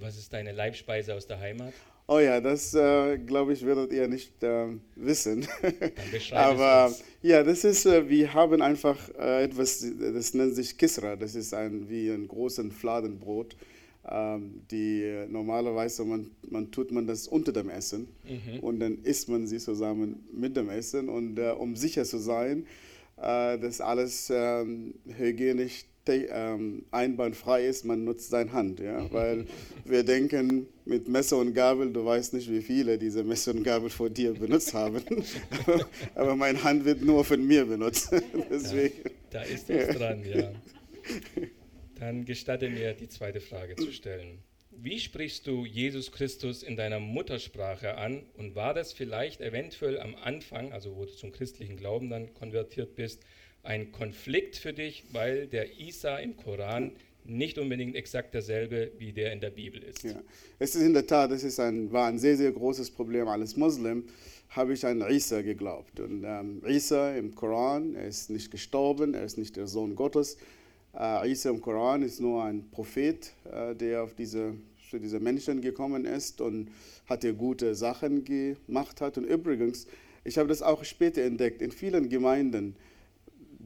Was ist deine Leibspeise aus der Heimat? Oh ja, das äh, glaube ich, werdet ihr nicht äh, wissen. Aber ja, das ist, äh, wir haben einfach äh, etwas, das nennt sich Kisra. Das ist ein, wie ein großes Fladenbrot. Ähm, die äh, normalerweise man, man tut man das unter dem Essen Mhm. und dann isst man sie zusammen mit dem Essen. Und äh, um sicher zu sein, dass alles ähm, hygienisch ähm, ist, man nutzt seine Hand. Ja? Weil wir denken, mit Messer und Gabel, du weißt nicht, wie viele diese Messer und Gabel vor dir benutzt haben. Aber meine Hand wird nur von mir benutzt. Deswegen. Da ist was dran, ja. Dann gestatte mir, die zweite Frage zu stellen. Wie sprichst du Jesus Christus in deiner Muttersprache an und war das vielleicht eventuell am Anfang, also wo du zum christlichen Glauben dann konvertiert bist, ein Konflikt für dich, weil der Isa im Koran nicht unbedingt exakt derselbe wie der in der Bibel ist? Ja. Es ist in der Tat, das ist ein, war ein sehr, sehr großes Problem. Als Muslim habe ich an Isa geglaubt. Und ähm, Isa im Koran, er ist nicht gestorben, er ist nicht der Sohn Gottes. Äh, Isa im Koran ist nur ein Prophet, äh, der auf diese, für diese Menschen gekommen ist und hat er gute Sachen gemacht hat. Und übrigens, ich habe das auch später entdeckt, in vielen Gemeinden,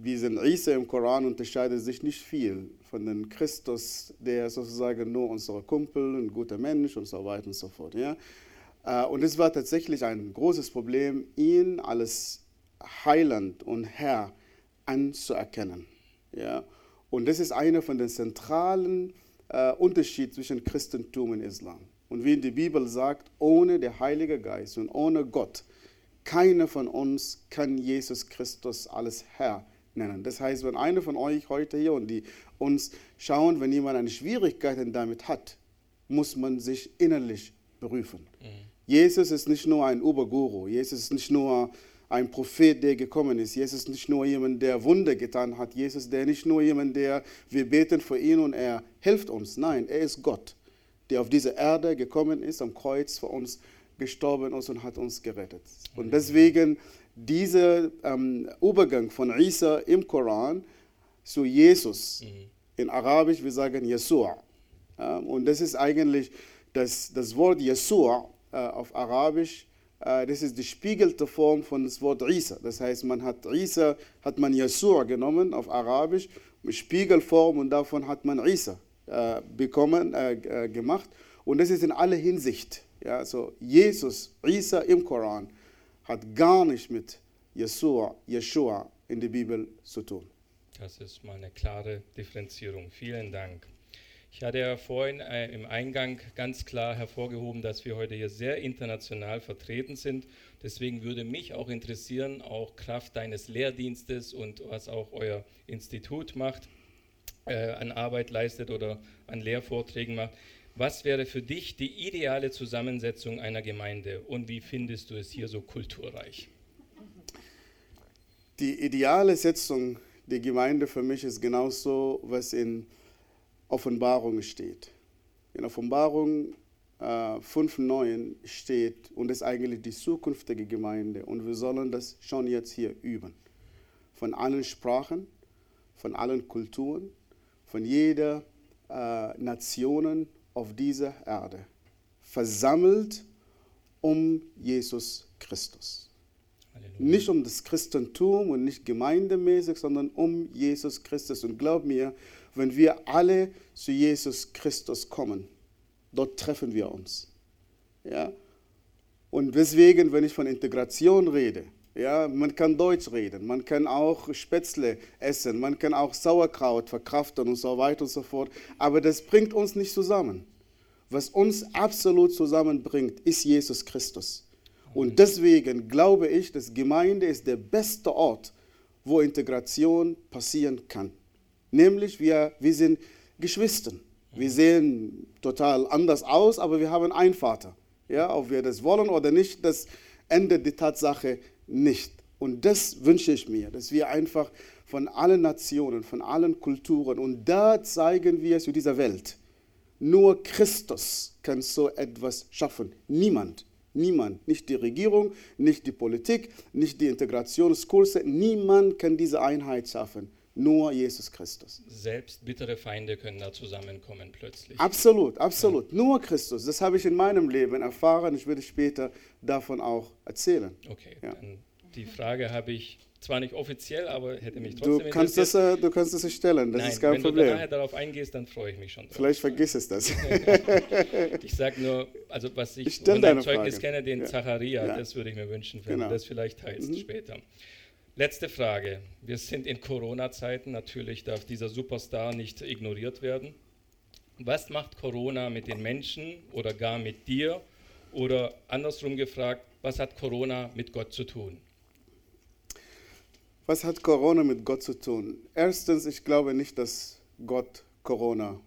diesen Isa im Koran unterscheidet sich nicht viel von dem Christus, der sozusagen nur unser Kumpel, ein guter Mensch und so weiter und so fort. Ja? Äh, Und es war tatsächlich ein großes Problem, ihn als Heiland und Herr anzuerkennen. Ja? Und das ist einer von den zentralen äh, Unterschieden zwischen Christentum und Islam. Und wie die Bibel sagt, ohne den Heiligen Geist und ohne Gott, keiner von uns kann Jesus Christus als Herr nennen. Das heißt, wenn einer von euch heute hier und die uns schauen, wenn jemand eine Schwierigkeit damit hat, muss man sich innerlich prüfen. Jesus ist nicht nur ein Oberguru, Jesus ist nicht nur ein Prophet, der gekommen ist. Jesus ist nicht nur jemand, der Wunder getan hat. Jesus ist nicht nur jemand, der wir beten für ihn und er hilft uns. Nein, er ist Gott, der auf diese Erde gekommen ist, am Kreuz für uns gestorben ist und hat uns gerettet. Und deswegen dieser ähm, Übergang von Isa im Koran zu Jesus, in Arabisch wir sagen Yeshua. Ja, und das ist eigentlich das, das Wort Yeshua äh, auf Arabisch, äh, das ist die spiegelte Form von das Wort Isa. Das heißt, man hat Isa, hat man Yeshua genommen auf Arabisch, mit Spiegelform und davon hat man Isa äh, bekommen, äh, äh, gemacht. Und das ist in aller Hinsicht. Ja, also Jesus, Isa im Koran, hat gar nicht mit Yeshua, Yeshua in der Bibel zu tun. Das ist mal eine klare Differenzierung. Vielen Dank. Ich hatte ja vorhin äh, im Eingang ganz klar hervorgehoben, dass wir heute hier sehr international vertreten sind. Deswegen würde mich auch interessieren, auch Kraft deines Lehrdienstes und was auch euer Institut macht, äh, an Arbeit leistet oder an Lehrvorträgen macht. Was wäre für dich die ideale Zusammensetzung einer Gemeinde und wie findest du es hier so kulturreich? Die ideale Setzung der Gemeinde für mich ist genauso, was in Offenbarung steht. In Offenbarung äh, 5,9 steht, und ist eigentlich die zukünftige Gemeinde, und wir sollen das schon jetzt hier üben. Von allen Sprachen, von allen Kulturen, von jeder äh, Nationen auf dieser Erde, versammelt um Jesus Christus. Halleluja. Nicht um das Christentum und nicht gemeindemäßig, sondern um Jesus Christus. Und glaub mir, wenn wir alle zu Jesus Christus kommen, dort treffen wir uns. Ja? Und deswegen, wenn ich von Integration rede, ja, man kann Deutsch reden, man kann auch Spätzle essen, man kann auch Sauerkraut verkraften und so weiter und so fort. Aber das bringt uns nicht zusammen. Was uns absolut zusammenbringt, ist Jesus Christus. Und deswegen glaube ich, dass Gemeinde ist der beste Ort, wo Integration passieren kann. Nämlich wir, wir sind Geschwister. Wir sehen total anders aus, aber wir haben einen Vater. Ja, ob wir das wollen oder nicht, das ändert die Tatsache nicht. Und das wünsche ich mir, dass wir einfach von allen Nationen, von allen Kulturen, und da zeigen wir zu dieser Welt. Nur Christus kann so etwas schaffen. Niemand. Niemand, nicht die Regierung, nicht die Politik, nicht die Integrationskurse, niemand kann diese Einheit schaffen. Nur Jesus Christus. Selbst bittere Feinde können da zusammenkommen plötzlich. Absolut, absolut. Nur Christus. Das habe ich in meinem Leben erfahren. Ich werde später davon auch erzählen. Okay, Ja. die Frage habe ich zwar nicht offiziell, aber hätte mich trotzdem Du kannst, das, interessiert. äh, du kannst es stellen, das Nein, ist kein wenn du Problem. nachher darauf eingehst, dann freue ich mich schon drauf. Vielleicht vergiss es das. Ich sage nur, also was ich, Ich von deinem deine Zeugnis Frage. kenne, den Ja. Zacharia, Ja. das würde ich mir wünschen, wenn Genau. du das vielleicht teilst später. Letzte Frage. Wir sind in Corona-Zeiten, natürlich darf dieser Superstar nicht ignoriert werden. Was macht Corona mit den Menschen oder gar mit dir? Oder andersrum gefragt, was hat Corona mit Gott zu tun? Was hat Corona mit Gott zu tun? Erstens, ich glaube nicht, dass Gott Corona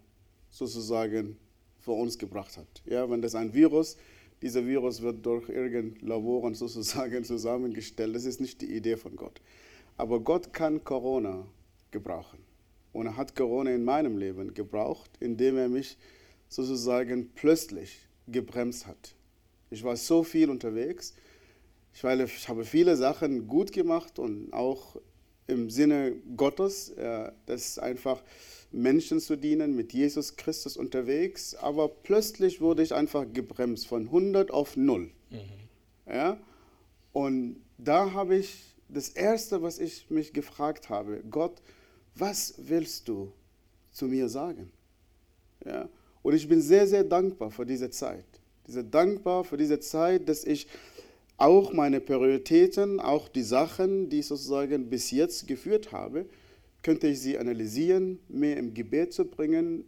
sozusagen für uns gebracht hat. Ja, wenn das ein Virus, dieser Virus wird durch irgendein Laboren sozusagen zusammengestellt. Das ist nicht die Idee von Gott. Aber Gott kann Corona gebrauchen. Und er hat Corona in meinem Leben gebraucht, indem er mich sozusagen plötzlich gebremst hat. Ich war so viel unterwegs. Ich, weil ich habe viele Sachen gut gemacht und auch im Sinne Gottes, äh, das ist einfach Menschen zu dienen, mit Jesus Christus unterwegs. Aber plötzlich wurde ich einfach gebremst von 100 auf 0. Ja? Und da habe ich das Erste, was ich mich gefragt habe, Gott, was willst du zu mir sagen? Ja? Und ich bin sehr, sehr dankbar für diese Zeit. Sehr dankbar für diese Zeit, dass ich auch meine Prioritäten, auch die Sachen, die ich sozusagen bis jetzt geführt habe, könnte ich sie analysieren, mehr im Gebet zu bringen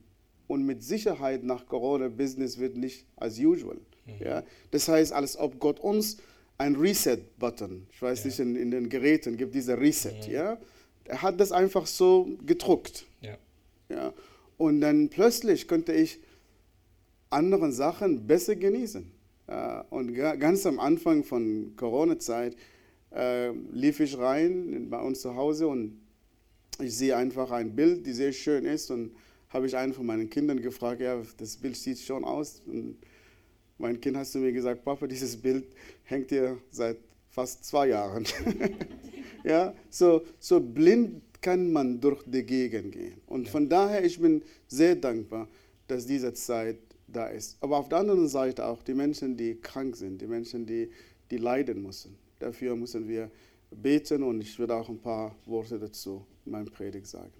und mit Sicherheit nach Corona-Business wird nicht as usual. Ja? Das heißt, als ob Gott uns ein Reset-Button, ich weiß Ja. nicht, in, in den Geräten gibt dieser Reset, ja? Er hat das einfach so gedruckt. Ja, Ja? Und dann plötzlich könnte ich andere Sachen besser genießen. Und ga- ganz am Anfang von Corona-Zeit äh, lief ich rein bei uns zu Hause und ich sehe einfach ein Bild, die sehr schön ist und habe ich einen von meinen Kindern gefragt, ja, das Bild sieht schon aus. Und mein Kind hat zu mir gesagt, Papa, dieses Bild hängt hier seit fast zwei Jahren. ja, so, so blind kann man durch die Gegend gehen. Und von daher, ich bin sehr dankbar, dass diese Zeit da ist. Aber auf der anderen Seite auch die Menschen, die krank sind, die Menschen, die, die leiden müssen. Dafür müssen wir beten und ich werde auch ein paar Worte dazu in meinem Predigt sagen.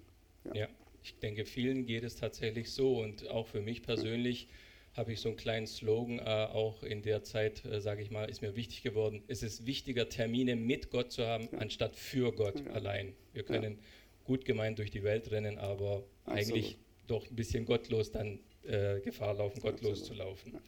Ja, ich denke, vielen geht es tatsächlich so und auch für mich persönlich habe ich so einen kleinen Slogan, äh, auch in der Zeit, äh, sage ich mal, ist mir wichtig geworden. Es ist wichtiger, Termine mit Gott zu haben, anstatt für Gott allein. Wir können gut gemeint durch die Welt rennen, aber eigentlich doch ein bisschen gottlos dann äh, Gefahr laufen, gottlos Absolut. zu laufen.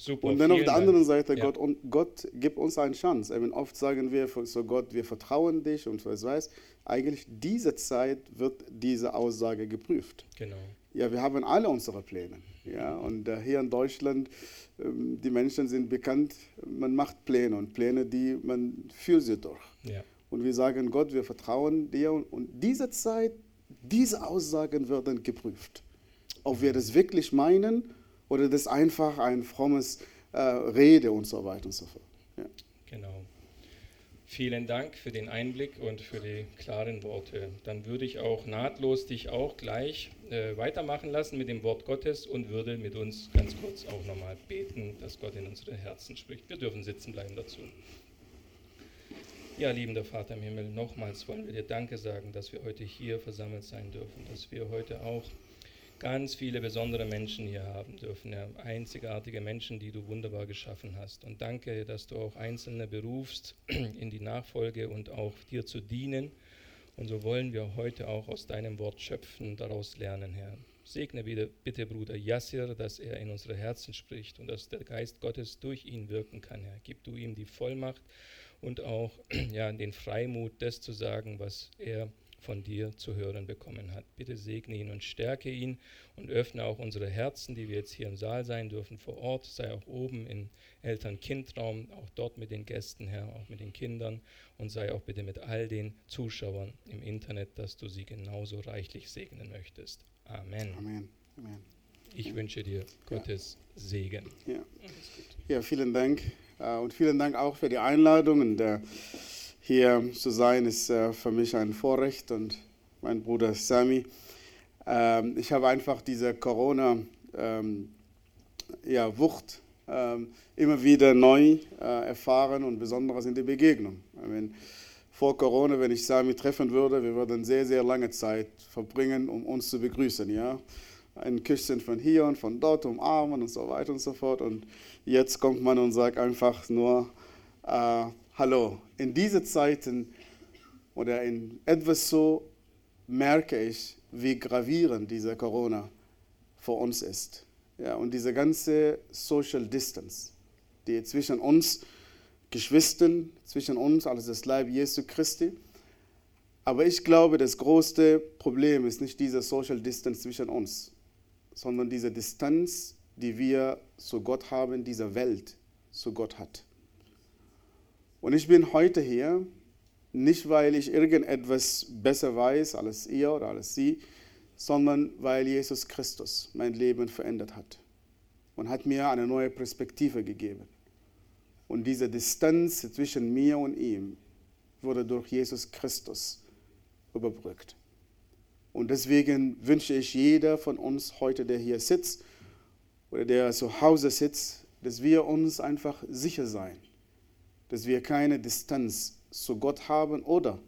Super. Und dann auf der Dank. anderen Seite, Ja. Gott, und Gott gibt uns eine Chance. Ich meine, oft sagen wir so Gott, wir vertrauen dich und was weiß. Eigentlich diese Zeit wird diese Aussage geprüft. Genau. Ja, wir haben alle unsere Pläne. Ja, und äh, hier in Deutschland, ähm, die Menschen sind bekannt, man macht Pläne und Pläne, die man führt sie durch. Ja. Und wir sagen, Gott, wir vertrauen dir. Und, und diese Zeit, diese Aussagen werden geprüft. Ob wir das wirklich meinen oder das einfach ein frommes äh, Rede und so weiter und so fort. Ja. Genau. Vielen Dank für den Einblick und für die klaren Worte. Dann würde ich auch nahtlos dich auch gleich äh, weitermachen lassen mit dem Wort Gottes und würde mit uns ganz kurz auch nochmal beten, dass Gott in unsere Herzen spricht. Wir dürfen sitzen bleiben dazu. Ja, liebender Vater im Himmel, nochmals wollen wir dir Danke sagen, dass wir heute hier versammelt sein dürfen, dass wir heute auch ganz viele besondere Menschen hier haben dürfen, ja, einzigartige Menschen, die du wunderbar geschaffen hast. Und danke, dass du auch Einzelne berufst, in die Nachfolge und auch dir zu dienen. Und so wollen wir heute auch aus deinem Wort schöpfen, daraus lernen, Herr. Segne bitte, Bruder Yassir, dass er in unsere Herzen spricht und dass der Geist Gottes durch ihn wirken kann, Herr. Gib du ihm die Vollmacht und auch ja, den Freimut, das zu sagen, was er von dir zu hören bekommen hat. Bitte segne ihn und stärke ihn und öffne auch unsere Herzen, die wir jetzt hier im Saal sein dürfen, vor Ort, sei auch oben im Eltern-Kind-Raum, auch dort mit den Gästen, Herr, auch mit den Kindern und sei auch bitte mit all den Zuschauern im Internet, dass du sie genauso reichlich segnen möchtest. Amen. Amen. Amen. Ich wünsche dir Gottes Segen. Ja. ja, vielen Dank. Äh, Und vielen Dank auch für die Einladung. Und äh, hier zu sein ist äh, für mich ein Vorrecht. Und mein Bruder Sami. Ähm, ich habe einfach diese Corona-Wucht ähm, ähm, immer wieder neu äh, erfahren und besonders in der Begegnung. Vor Corona, wenn ich Sami treffen würde, wir würden sehr, sehr lange Zeit verbringen, um uns zu begrüßen. Ja? Ein Küsschen von hier und von dort, umarmen und so weiter und so fort. Und jetzt kommt man und sagt einfach nur äh, Hallo. In diesen Zeiten oder in etwas so merke ich, wie gravierend diese Corona für uns ist. Ja, und diese ganze Social Distance, die zwischen uns Geschwistern, zwischen uns als das Leib Jesu Christi. Aber ich glaube, das größte Problem ist nicht diese Social Distance zwischen uns, sondern diese Distanz, die wir zu Gott haben, diese Welt zu Gott hat. Und ich bin heute hier, nicht weil ich irgendetwas besser weiß als ihr oder als sie, sondern weil Jesus Christus mein Leben verändert hat und hat mir eine neue Perspektive gegeben. Und diese Distanz zwischen mir und ihm wurde durch Jesus Christus überbrückt. Und deswegen wünsche ich jeder von uns heute, der hier sitzt oder der zu Hause sitzt, dass wir uns einfach sicher sein, dass wir keine Distanz zu Gott haben oder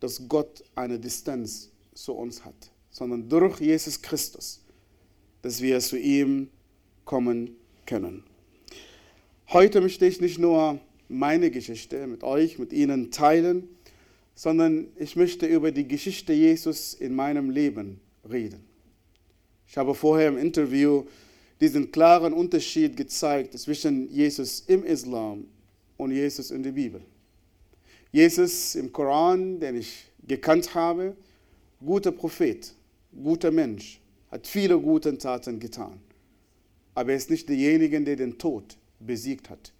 dass Gott eine Distanz zu uns hat sondern durch Jesus Christus, dass wir zu ihm kommen können. Heute möchte ich nicht nur meine Geschichte mit euch, mit Ihnen teilen, sondern ich möchte über die Geschichte Jesus in meinem Leben reden. Ich habe vorher im Interview diesen klaren Unterschied gezeigt zwischen Jesus im Islam und Jesus in der Bibel. Jesus im Koran, den ich gekannt habe, guter Prophet, guter Mensch, hat viele gute Taten getan. Aber er ist nicht derjenige, der den Tod besiegt hat.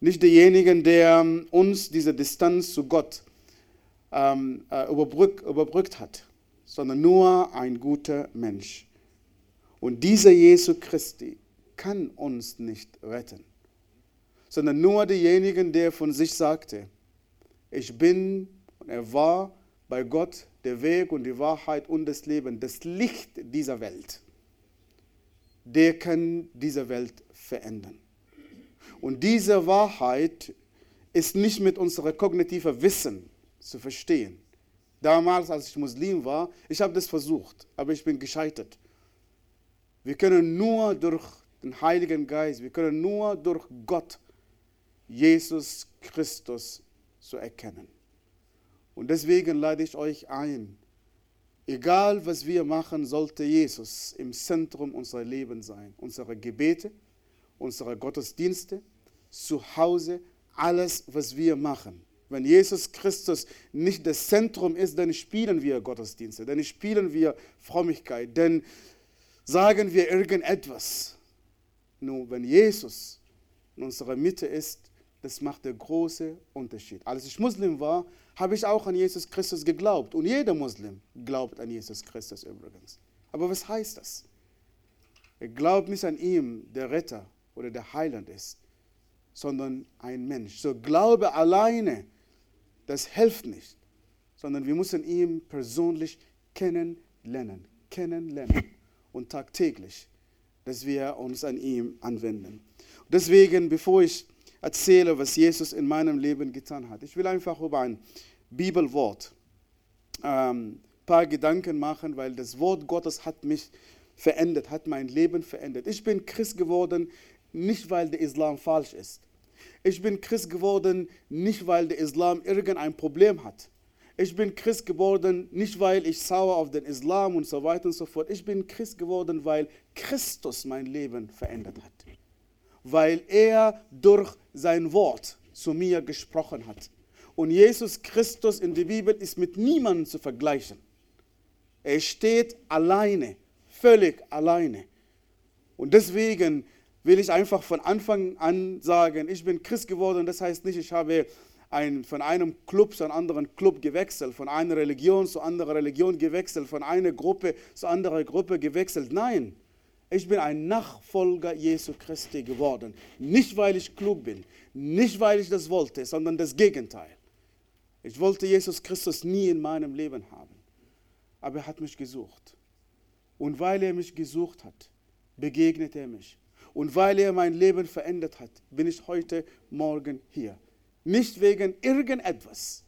Nicht derjenige, der ähm, uns diese Distanz zu Gott ähm, äh, überbrück, überbrückt hat, sondern nur ein guter Mensch. Und dieser Jesu Christi kann uns nicht retten, sondern nur derjenige, der von sich sagte, ich bin und er war bei Gott der Weg und die Wahrheit und das Leben, das Licht dieser Welt, der kann diese Welt verändern. Und diese Wahrheit ist nicht mit unserem kognitiven Wissen zu verstehen. Damals, als ich Muslim war, ich habe das versucht, aber ich bin gescheitert. Wir können nur durch den Heiligen Geist, wir können nur durch Gott, Jesus Christus, zu erkennen. Und deswegen lade ich euch ein, egal was wir machen, sollte Jesus im Zentrum unserer Leben sein. Unsere Gebete, unsere Gottesdienste, zu Hause, alles, was wir machen. Wenn Jesus Christus nicht das Zentrum ist, dann spielen wir Gottesdienste, dann spielen wir Frömmigkeit, dann sagen wir irgendetwas. Nur wenn Jesus in unserer Mitte ist, das macht der große Unterschied. Als ich Muslim war, habe ich auch an Jesus Christus geglaubt. Und jeder Muslim glaubt an Jesus Christus übrigens. Aber was heißt das? Er glaubt nicht an ihm, der Retter oder der Heiland ist, sondern ein Mensch. So Glaube alleine, das hilft nicht, sondern wir müssen ihn persönlich kennenlernen, kennenlernen und tagtäglich, dass wir uns an ihm anwenden. Deswegen, bevor ich erzähle, was Jesus in meinem Leben getan hat. Ich will einfach über ein Bibelwort ein ähm, paar Gedanken machen, weil das Wort Gottes hat mich verändert, hat mein Leben verändert. Ich bin Christ geworden, nicht weil der Islam falsch ist. Ich bin Christ geworden, nicht weil der Islam irgendein Problem hat. Ich bin Christ geworden, nicht weil ich sauer auf den Islam und so weiter und so fort. Ich bin Christ geworden, weil Christus mein Leben verändert hat weil er durch sein Wort zu mir gesprochen hat. Und Jesus Christus in der Bibel ist mit niemandem zu vergleichen. Er steht alleine, völlig alleine. Und deswegen will ich einfach von Anfang an sagen, ich bin Christ geworden. Das heißt nicht, ich habe ein, von einem Club zu einem anderen Club gewechselt, von einer Religion zu anderer Religion gewechselt, von einer Gruppe zu anderer Gruppe gewechselt. Nein, ich bin ein Nachfolger Jesu Christi geworden. Nicht, weil ich klug bin, nicht, weil ich das wollte, sondern das Gegenteil. Ich wollte Jesus Christus nie in meinem Leben haben. aber er hat mich gesucht. Und weil er mich gesucht hat, begegnet er mich. Und weil er mein Leben verändert hat, bin ich heute Morgen hier. Nicht wegen irgendetwas,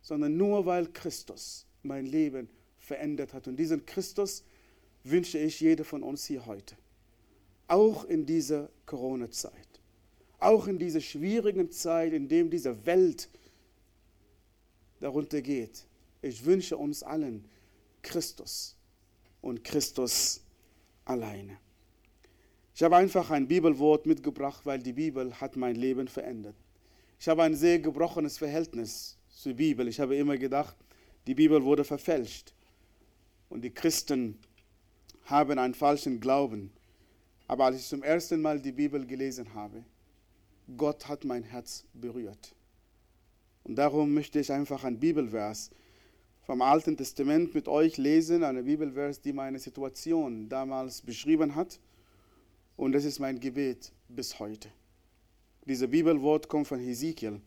sondern nur weil Christus mein Leben verändert hat. Und diesen Christus wünsche ich jeder von uns hier heute. Auch in dieser Corona-Zeit. Auch in dieser schwierigen Zeit, in der diese Welt darunter geht. Ich wünsche uns allen Christus und Christus alleine. Ich habe einfach ein Bibelwort mitgebracht, weil die Bibel hat mein Leben verändert. Ich habe ein sehr gebrochenes Verhältnis zur Bibel. Ich habe immer gedacht, die Bibel wurde verfälscht. Und die Christen haben einen falschen Glauben. Aber als ich zum ersten Mal die Bibel gelesen habe, Gott hat mein Herz berührt. Und darum möchte ich einfach ein Bibelvers vom Alten Testament mit euch lesen, eine Bibelvers, die meine Situation damals beschrieben hat und das ist mein Gebet bis heute. Dieses Bibelwort kommt von Hesekiel,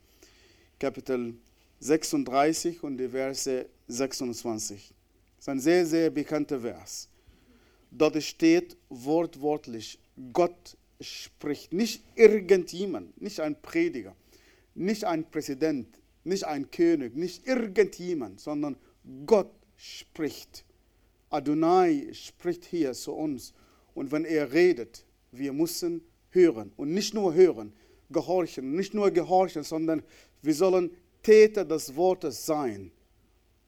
Kapitel 36 und die Verse 26. Das ist ein sehr, sehr bekannter Vers. Dort steht wortwörtlich, Gott spricht. Nicht irgendjemand, nicht ein Prediger, nicht ein Präsident, nicht ein König, nicht irgendjemand, sondern Gott spricht. Adonai spricht hier zu uns. Und wenn er redet, wir müssen hören und nicht nur hören, gehorchen, nicht nur gehorchen, sondern wir sollen Täter des Wortes sein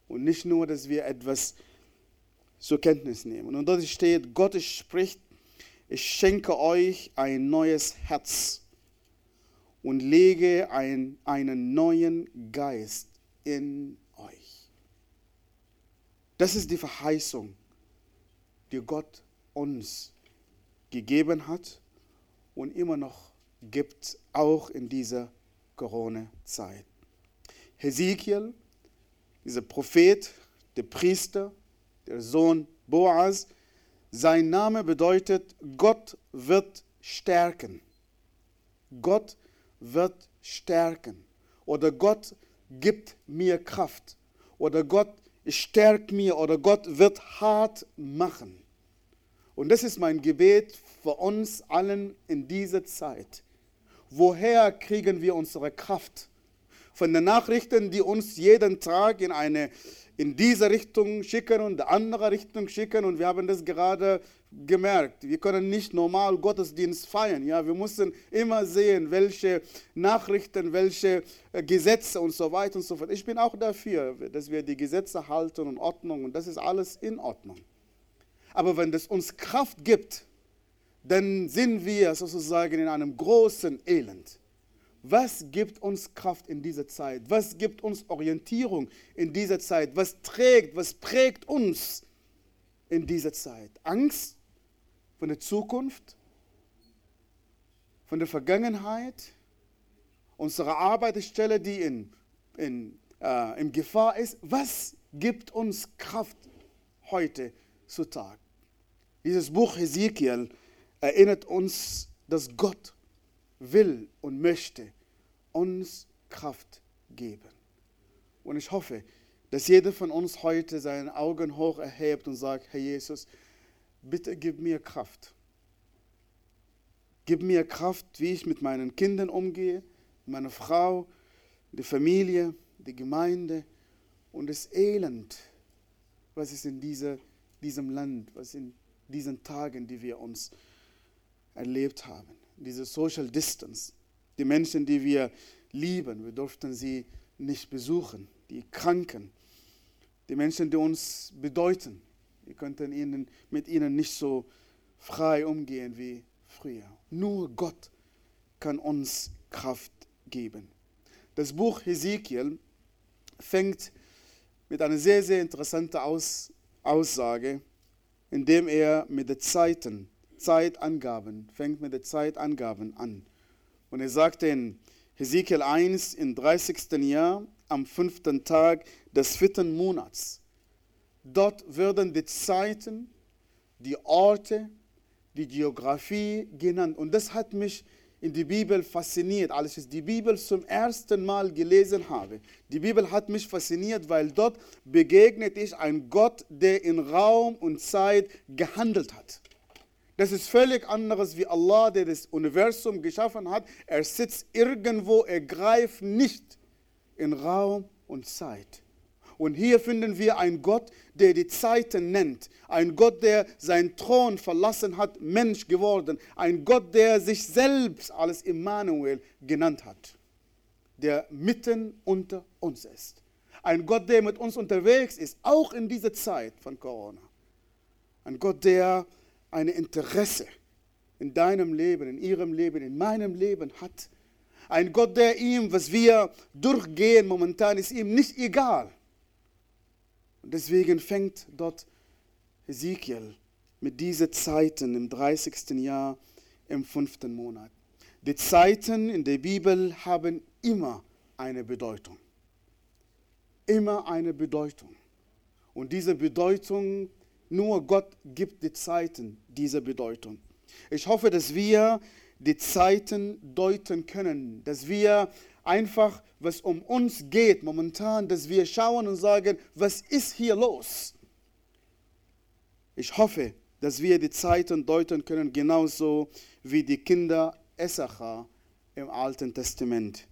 und nicht nur, dass wir etwas zur Kenntnis nehmen. Und dort steht, Gott spricht, ich schenke euch ein neues Herz und lege ein, einen neuen Geist in euch. Das ist die Verheißung, die Gott uns gegeben hat und immer noch gibt, auch in dieser Corona-Zeit. Hesekiel, dieser Prophet, der Priester, der Sohn Boaz, sein Name bedeutet, Gott wird stärken. Gott wird stärken. Oder Gott gibt mir Kraft. Oder Gott stärkt mir. Oder Gott wird hart machen. Und das ist mein Gebet für uns allen in dieser Zeit. Woher kriegen wir unsere Kraft? Von den Nachrichten, die uns jeden Tag in eine in diese Richtung schicken und die andere Richtung schicken und wir haben das gerade gemerkt. Wir können nicht normal Gottesdienst feiern. Ja, wir müssen immer sehen, welche Nachrichten, welche äh, Gesetze und so weiter und so fort. Ich bin auch dafür, dass wir die Gesetze halten und Ordnung und das ist alles in Ordnung. Aber wenn das uns Kraft gibt, dann sind wir sozusagen in einem großen Elend. Was gibt uns Kraft in dieser Zeit? Was gibt uns Orientierung in dieser Zeit? Was trägt, was prägt uns in dieser Zeit? Angst von der Zukunft, von der Vergangenheit, unsere Arbeitsstelle, die in, in, äh, in Gefahr ist. Was gibt uns Kraft heute zu Tag? Dieses Buch Hesekiel erinnert uns, dass Gott will und möchte uns Kraft geben. Und ich hoffe, dass jeder von uns heute seine Augen hoch erhebt und sagt, Herr Jesus, bitte gib mir Kraft. Gib mir Kraft, wie ich mit meinen Kindern umgehe, meiner Frau, die Familie, die Gemeinde und das Elend, was ist in dieser, diesem Land, was in diesen Tagen, die wir uns erlebt haben. Diese Social Distance. Die Menschen, die wir lieben, wir durften sie nicht besuchen. Die Kranken. Die Menschen, die uns bedeuten. Wir könnten ihnen, mit ihnen nicht so frei umgehen wie früher. Nur Gott kann uns Kraft geben. Das Buch Hesekiel fängt mit einer sehr, sehr interessanten Aus Aussage indem er mit den Zeiten, Zeitangaben, fängt mit den Zeitangaben an. Und er sagt in Hesekiel 1 im 30. Jahr, am fünften Tag des vierten Monats. Dort werden die Zeiten, die Orte, die Geografie genannt. Und das hat mich in die Bibel fasziniert, als ich die Bibel zum ersten Mal gelesen habe. Die Bibel hat mich fasziniert, weil dort begegnet ich ein Gott, der in Raum und Zeit gehandelt hat. Das ist völlig anderes wie Allah, der das Universum geschaffen hat. Er sitzt irgendwo, er greift nicht in Raum und Zeit. Und hier finden wir einen Gott, der die Zeiten nennt. Ein Gott, der seinen Thron verlassen hat, Mensch geworden. Ein Gott, der sich selbst als Immanuel genannt hat. Der mitten unter uns ist. Ein Gott, der mit uns unterwegs ist, auch in dieser Zeit von Corona. Ein Gott, der ein Interesse in deinem Leben, in ihrem Leben, in meinem Leben hat. Ein Gott, der ihm, was wir durchgehen momentan, ist ihm nicht egal. Und deswegen fängt dort Ezekiel mit diesen Zeiten im 30. Jahr im fünften Monat. Die Zeiten in der Bibel haben immer eine Bedeutung. Immer eine Bedeutung. Und diese Bedeutung, nur Gott gibt die Zeiten diese Bedeutung. Ich hoffe, dass wir die Zeiten deuten können, dass wir einfach, was um uns geht momentan, dass wir schauen und sagen, was ist hier los? Ich hoffe, dass wir die Zeiten deuten können, genauso wie die Kinder Essacher im Alten Testament.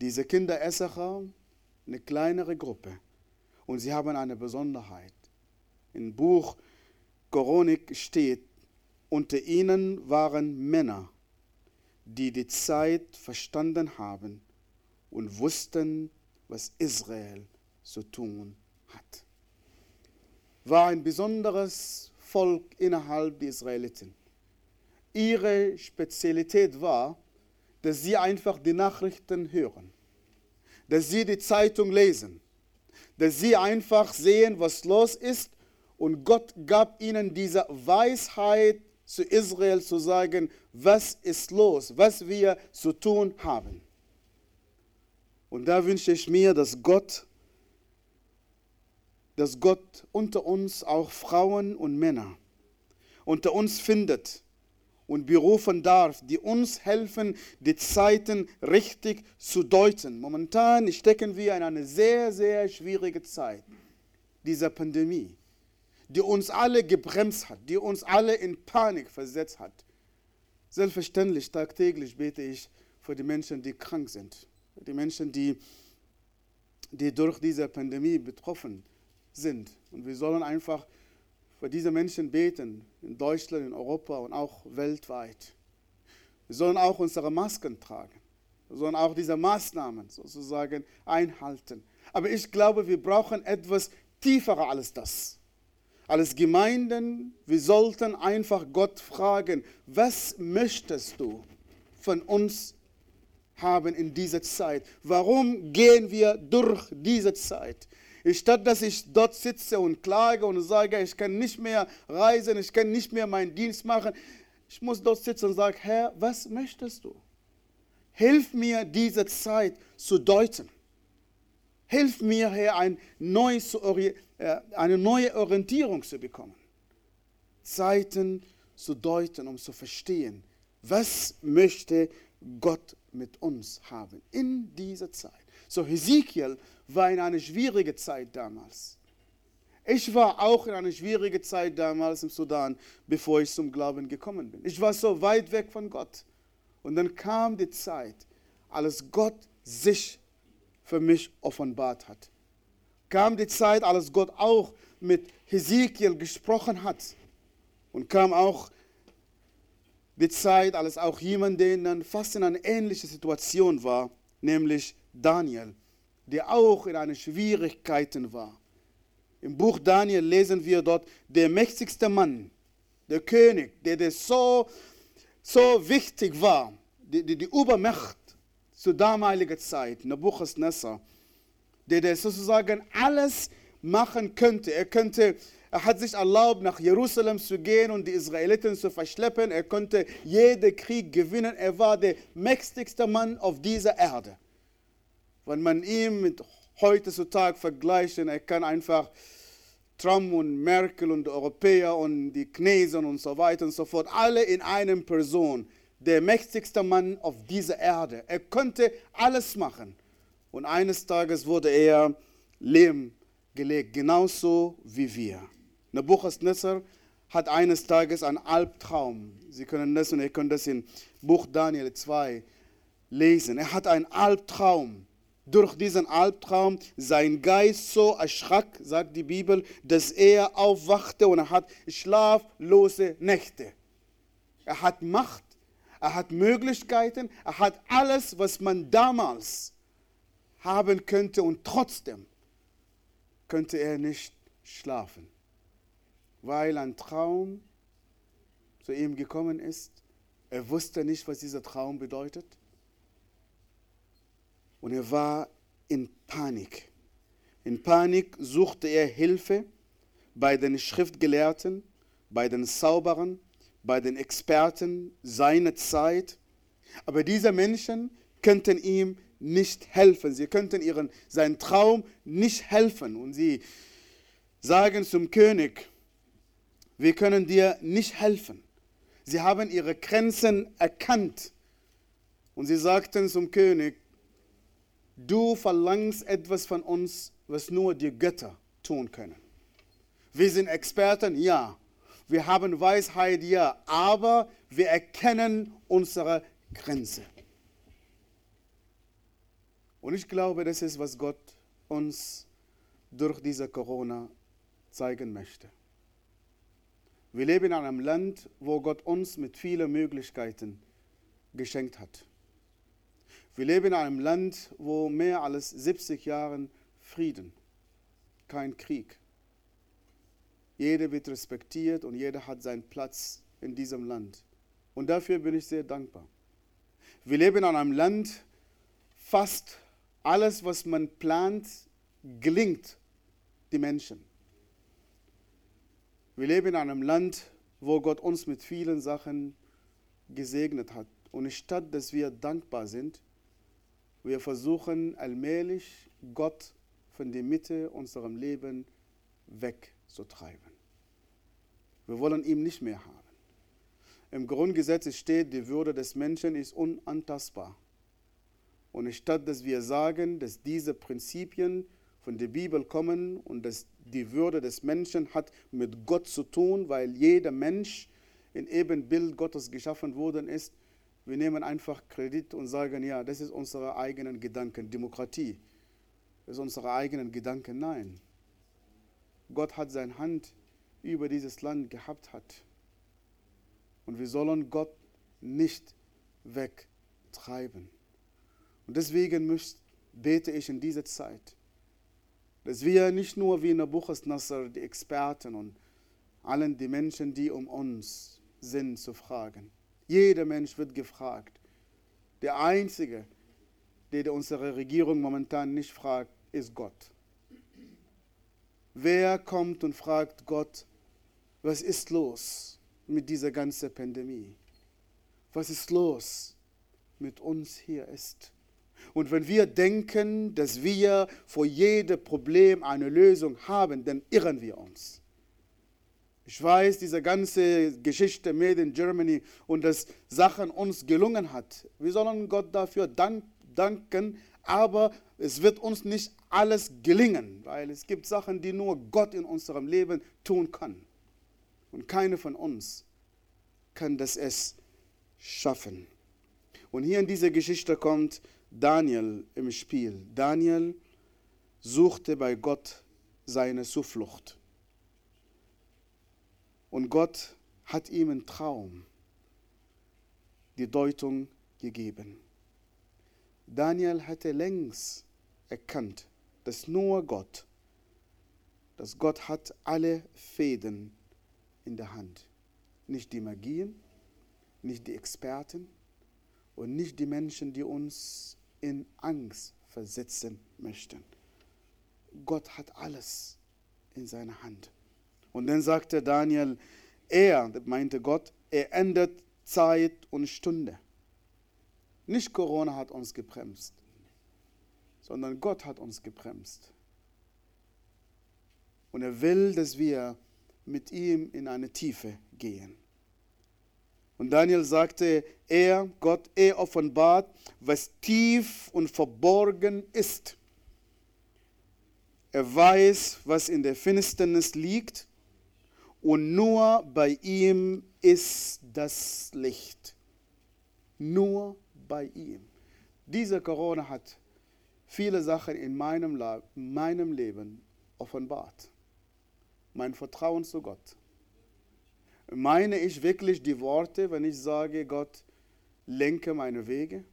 Diese Kinder Essacher, eine kleinere Gruppe, und sie haben eine Besonderheit. Im Buch Chronik steht, unter ihnen waren Männer, die die Zeit verstanden haben und wussten, was Israel zu tun hat. War ein besonderes Volk innerhalb der Israeliten. Ihre Spezialität war, dass sie einfach die Nachrichten hören, dass sie die Zeitung lesen, dass sie einfach sehen, was los ist und Gott gab ihnen diese Weisheit zu Israel zu sagen, was ist los, was wir zu tun haben. Und da wünsche ich mir, dass Gott, dass Gott unter uns auch Frauen und Männer unter uns findet und berufen darf, die uns helfen, die Zeiten richtig zu deuten. Momentan stecken wir in eine sehr, sehr schwierige Zeit dieser Pandemie die uns alle gebremst hat, die uns alle in Panik versetzt hat. Selbstverständlich, tagtäglich bete ich für die Menschen, die krank sind, die Menschen, die, die durch diese Pandemie betroffen sind. Und wir sollen einfach für diese Menschen beten, in Deutschland, in Europa und auch weltweit. Wir sollen auch unsere Masken tragen. Wir sollen auch diese Maßnahmen sozusagen einhalten. Aber ich glaube, wir brauchen etwas tieferer als das als Gemeinden, wir sollten einfach Gott fragen, was möchtest du von uns haben in dieser Zeit? Warum gehen wir durch diese Zeit? Statt dass ich dort sitze und klage und sage, ich kann nicht mehr reisen, ich kann nicht mehr meinen Dienst machen, ich muss dort sitzen und sagen, Herr, was möchtest du? Hilf mir, diese Zeit zu deuten. Hilf mir, Herr, ein neues äh, eine neue Orientierung zu bekommen. Zeiten zu deuten, um zu verstehen, was möchte Gott mit uns haben in dieser Zeit. So, Hesekiel war in einer schwierigen Zeit damals. Ich war auch in einer schwierigen Zeit damals im Sudan, bevor ich zum Glauben gekommen bin. Ich war so weit weg von Gott. Und dann kam die Zeit, als Gott sich für mich offenbart hat kam die Zeit, als Gott auch mit Hesekiel gesprochen hat. Und kam auch die Zeit, als auch jemand, der dann fast in einer ähnlichen Situation war, nämlich Daniel, der auch in einer Schwierigkeiten war. Im Buch Daniel lesen wir dort, der mächtigste Mann, der König, der, der so, so wichtig war, die, die, die Übermacht zur damaligen Zeit, Nebuchadnezzar, der, der sozusagen alles machen könnte. Er könnte er hat sich erlaubt, nach Jerusalem zu gehen und die Israeliten zu verschleppen. Er konnte jeden Krieg gewinnen. Er war der mächtigste Mann auf dieser Erde. Wenn man ihn mit heutzutage vergleichen, er kann einfach Trump und Merkel und die Europäer und die Chinesen und so weiter und so fort, alle in einer Person. der mächtigste Mann auf dieser Erde. Er konnte alles machen. Und eines Tages wurde er Lehm gelegt, genauso wie wir. Nebuchadnezzar hat eines Tages einen Albtraum. Sie können das und ihr könnt das in Buch Daniel 2 lesen. Er hat einen Albtraum. Durch diesen Albtraum sein Geist so erschrak, sagt die Bibel, dass er aufwachte und er hat schlaflose Nächte. Er hat Macht, er hat Möglichkeiten, er hat alles, was man damals haben könnte und trotzdem könnte er nicht schlafen, weil ein Traum zu ihm gekommen ist. Er wusste nicht, was dieser Traum bedeutet. Und er war in Panik. In Panik suchte er Hilfe bei den Schriftgelehrten, bei den Zauberern, bei den Experten seiner Zeit. Aber diese Menschen könnten ihm nicht helfen. Sie könnten ihren, seinen Traum nicht helfen. Und sie sagen zum König, wir können dir nicht helfen. Sie haben ihre Grenzen erkannt. Und sie sagten zum König, du verlangst etwas von uns, was nur die Götter tun können. Wir sind Experten, ja. Wir haben Weisheit, ja. Aber wir erkennen unsere Grenze. Und ich glaube, das ist, was Gott uns durch diese Corona zeigen möchte. Wir leben in einem Land, wo Gott uns mit vielen Möglichkeiten geschenkt hat. Wir leben in einem Land, wo mehr als 70 Jahre Frieden, kein Krieg. Jeder wird respektiert und jeder hat seinen Platz in diesem Land. Und dafür bin ich sehr dankbar. Wir leben in einem Land, fast alles, was man plant, gelingt die Menschen. Wir leben in einem Land, wo Gott uns mit vielen Sachen gesegnet hat. Und statt dass wir dankbar sind, wir versuchen allmählich Gott von der Mitte unserem Leben wegzutreiben. Wir wollen ihn nicht mehr haben. Im Grundgesetz steht, die Würde des Menschen ist unantastbar. Und statt dass wir sagen, dass diese Prinzipien von der Bibel kommen und dass die Würde des Menschen hat mit Gott zu tun, weil jeder Mensch in Ebenbild Gottes geschaffen worden ist, wir nehmen einfach Kredit und sagen, ja, das ist unsere eigenen Gedanken. Demokratie das ist unsere eigenen Gedanken. Nein. Gott hat seine Hand über dieses Land gehabt hat. Und wir sollen Gott nicht wegtreiben. Und deswegen bete ich in dieser Zeit, dass wir nicht nur wie Nebuchadnezzar die Experten und allen die Menschen, die um uns sind, zu fragen, jeder Mensch wird gefragt. Der Einzige, der unsere Regierung momentan nicht fragt, ist Gott. Wer kommt und fragt Gott, was ist los mit dieser ganzen Pandemie? Was ist los mit uns hier ist? Und wenn wir denken, dass wir vor jedem Problem eine Lösung haben, dann irren wir uns. Ich weiß, diese ganze Geschichte Made in Germany und dass Sachen uns gelungen hat. Wir sollen Gott dafür dank, danken, aber es wird uns nicht alles gelingen, weil es gibt Sachen, die nur Gott in unserem Leben tun kann. Und keine von uns kann das es schaffen. Und hier in dieser Geschichte kommt Daniel im Spiel. Daniel suchte bei Gott seine Zuflucht. Und Gott hat ihm einen Traum, die Deutung gegeben. Daniel hatte längst erkannt, dass nur Gott, dass Gott hat alle Fäden in der Hand. Nicht die Magien, nicht die Experten und nicht die Menschen, die uns in Angst versetzen möchten. Gott hat alles in seiner Hand. Und dann sagte Daniel, er, meinte Gott, er ändert Zeit und Stunde. Nicht Corona hat uns gebremst, sondern Gott hat uns gebremst. Und er will, dass wir mit ihm in eine Tiefe gehen. Und Daniel sagte, er, Gott, er offenbart, was tief und verborgen ist. Er weiß, was in der Finsternis liegt und nur bei ihm ist das Licht. Nur bei ihm. Diese Corona hat viele Sachen in meinem, meinem Leben offenbart. Mein Vertrauen zu Gott. Meine ich wirklich die Worte, wenn ich sage, Gott, lenke meine Wege?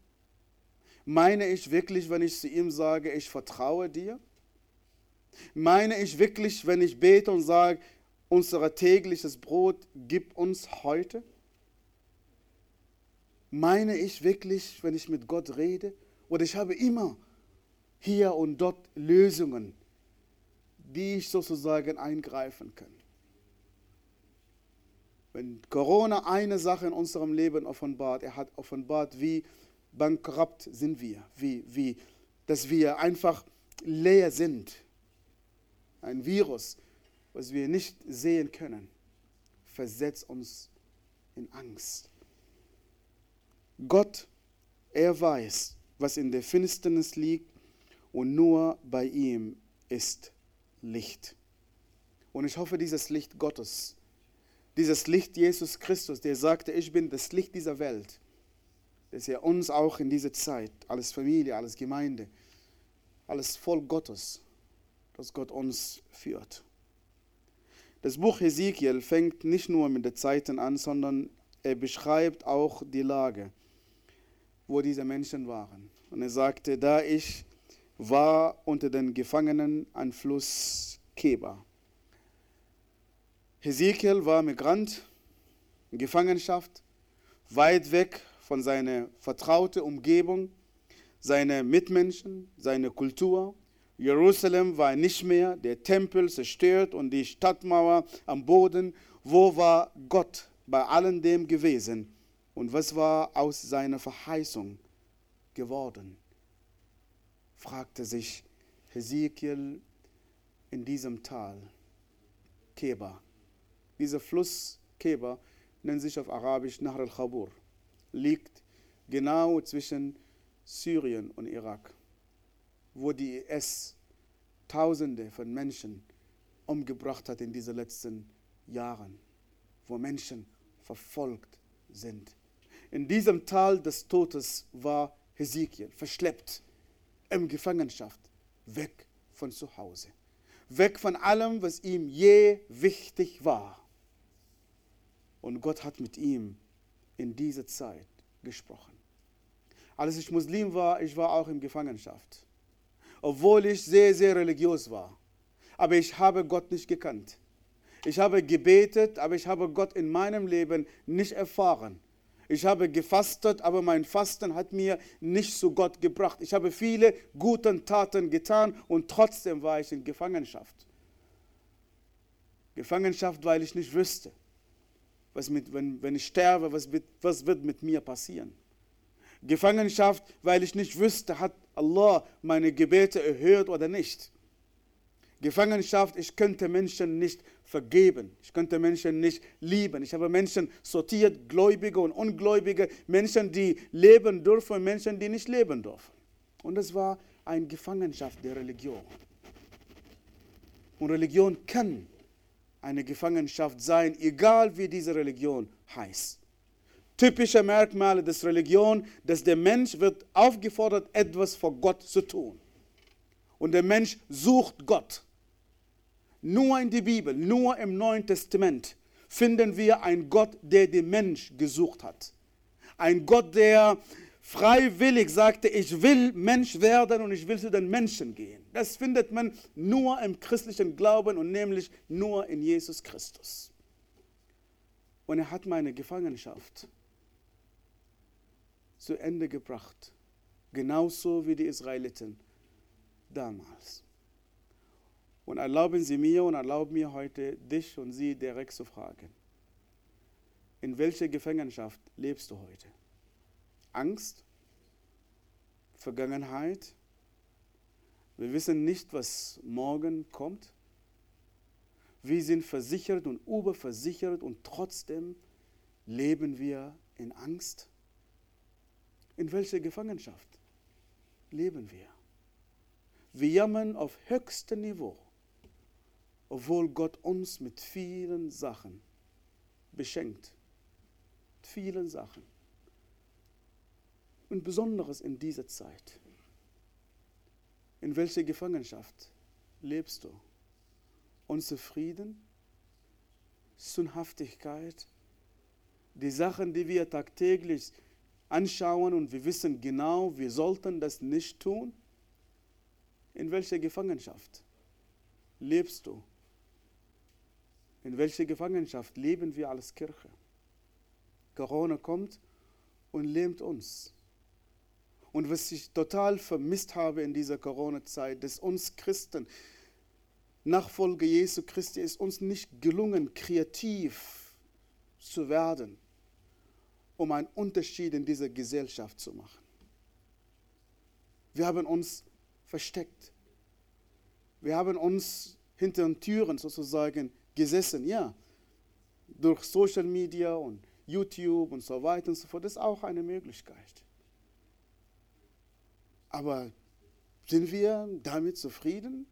Meine ich wirklich, wenn ich zu ihm sage, ich vertraue dir? Meine ich wirklich, wenn ich bete und sage, unser tägliches Brot gib uns heute? Meine ich wirklich, wenn ich mit Gott rede? Oder ich habe immer hier und dort Lösungen, die ich sozusagen eingreifen kann. Wenn Corona eine Sache in unserem Leben offenbart, er hat offenbart, wie bankrupt sind wir, wie, wie, dass wir einfach leer sind. Ein Virus, was wir nicht sehen können, versetzt uns in Angst. Gott, er weiß, was in der Finsternis liegt und nur bei ihm ist Licht. Und ich hoffe, dieses Licht Gottes, dieses Licht Jesus Christus, der sagte, ich bin das Licht dieser Welt, dass er uns auch in dieser Zeit, alles Familie, alles Gemeinde, alles Volk Gottes, dass Gott uns führt. Das Buch Hesekiel fängt nicht nur mit den Zeiten an, sondern er beschreibt auch die Lage, wo diese Menschen waren. Und er sagte, da ich war unter den Gefangenen ein Fluss Keba. Hesekiel war Migrant, in Gefangenschaft, weit weg von seiner vertrauten Umgebung, seine Mitmenschen, seine Kultur. Jerusalem war nicht mehr, der Tempel zerstört und die Stadtmauer am Boden. Wo war Gott bei allem dem gewesen? Und was war aus seiner Verheißung geworden? fragte sich Hesekiel in diesem Tal. Keba. Dieser Fluss Keba nennt sich auf Arabisch Nahr al-Khabur, liegt genau zwischen Syrien und Irak wo die IS Tausende von Menschen umgebracht hat in diesen letzten Jahren, wo Menschen verfolgt sind. In diesem Tal des Todes war Hesekiel verschleppt, in Gefangenschaft, weg von zu Hause, weg von allem, was ihm je wichtig war. Und Gott hat mit ihm in dieser Zeit gesprochen. Als ich Muslim war, ich war auch in Gefangenschaft obwohl ich sehr, sehr religiös war. Aber ich habe Gott nicht gekannt. Ich habe gebetet, aber ich habe Gott in meinem Leben nicht erfahren. Ich habe gefastet, aber mein Fasten hat mir nicht zu Gott gebracht. Ich habe viele gute Taten getan und trotzdem war ich in Gefangenschaft. Gefangenschaft, weil ich nicht wüsste, was mit, wenn, wenn ich sterbe, was, was wird mit mir passieren. Gefangenschaft, weil ich nicht wüsste, hat Allah meine Gebete erhört oder nicht. Gefangenschaft, ich könnte Menschen nicht vergeben. Ich könnte Menschen nicht lieben. Ich habe Menschen sortiert, Gläubige und Ungläubige, Menschen, die leben dürfen und Menschen, die nicht leben dürfen. Und es war eine Gefangenschaft der Religion. Und Religion kann eine Gefangenschaft sein, egal wie diese Religion heißt typische Merkmale des Religion, dass der Mensch wird aufgefordert, etwas vor Gott zu tun. Und der Mensch sucht Gott. Nur in der Bibel, nur im Neuen Testament finden wir einen Gott, der den Mensch gesucht hat. Ein Gott, der freiwillig sagte, ich will Mensch werden und ich will zu den Menschen gehen. Das findet man nur im christlichen Glauben und nämlich nur in Jesus Christus. Und er hat meine Gefangenschaft zu Ende gebracht. Genauso wie die Israeliten damals. Und erlauben Sie mir und erlauben mir heute, dich und Sie direkt zu fragen. In welcher Gefangenschaft lebst du heute? Angst? Vergangenheit? Wir wissen nicht, was morgen kommt. Wir sind versichert und überversichert und trotzdem leben wir in Angst? In welcher Gefangenschaft leben wir? Wir jammern auf höchstem Niveau, obwohl Gott uns mit vielen Sachen beschenkt. Mit vielen Sachen. Und besonderes in dieser Zeit. In welcher Gefangenschaft lebst du? Unser Frieden? Sündhaftigkeit? Die Sachen, die wir tagtäglich anschauen und wir wissen genau, wir sollten das nicht tun? In welcher Gefangenschaft lebst du? In welcher Gefangenschaft leben wir als Kirche? Corona kommt und lähmt uns. Und was ich total vermisst habe in dieser Corona-Zeit, dass uns Christen, Nachfolger Jesu Christi, ist uns nicht gelungen, kreativ zu werden, um einen Unterschied in dieser Gesellschaft zu machen. Wir haben uns versteckt. Wir haben uns hinter den Türen sozusagen gesessen, ja. Durch Social Media und YouTube und so weiter und so fort. Das ist auch eine Möglichkeit. Aber sind wir damit zufrieden?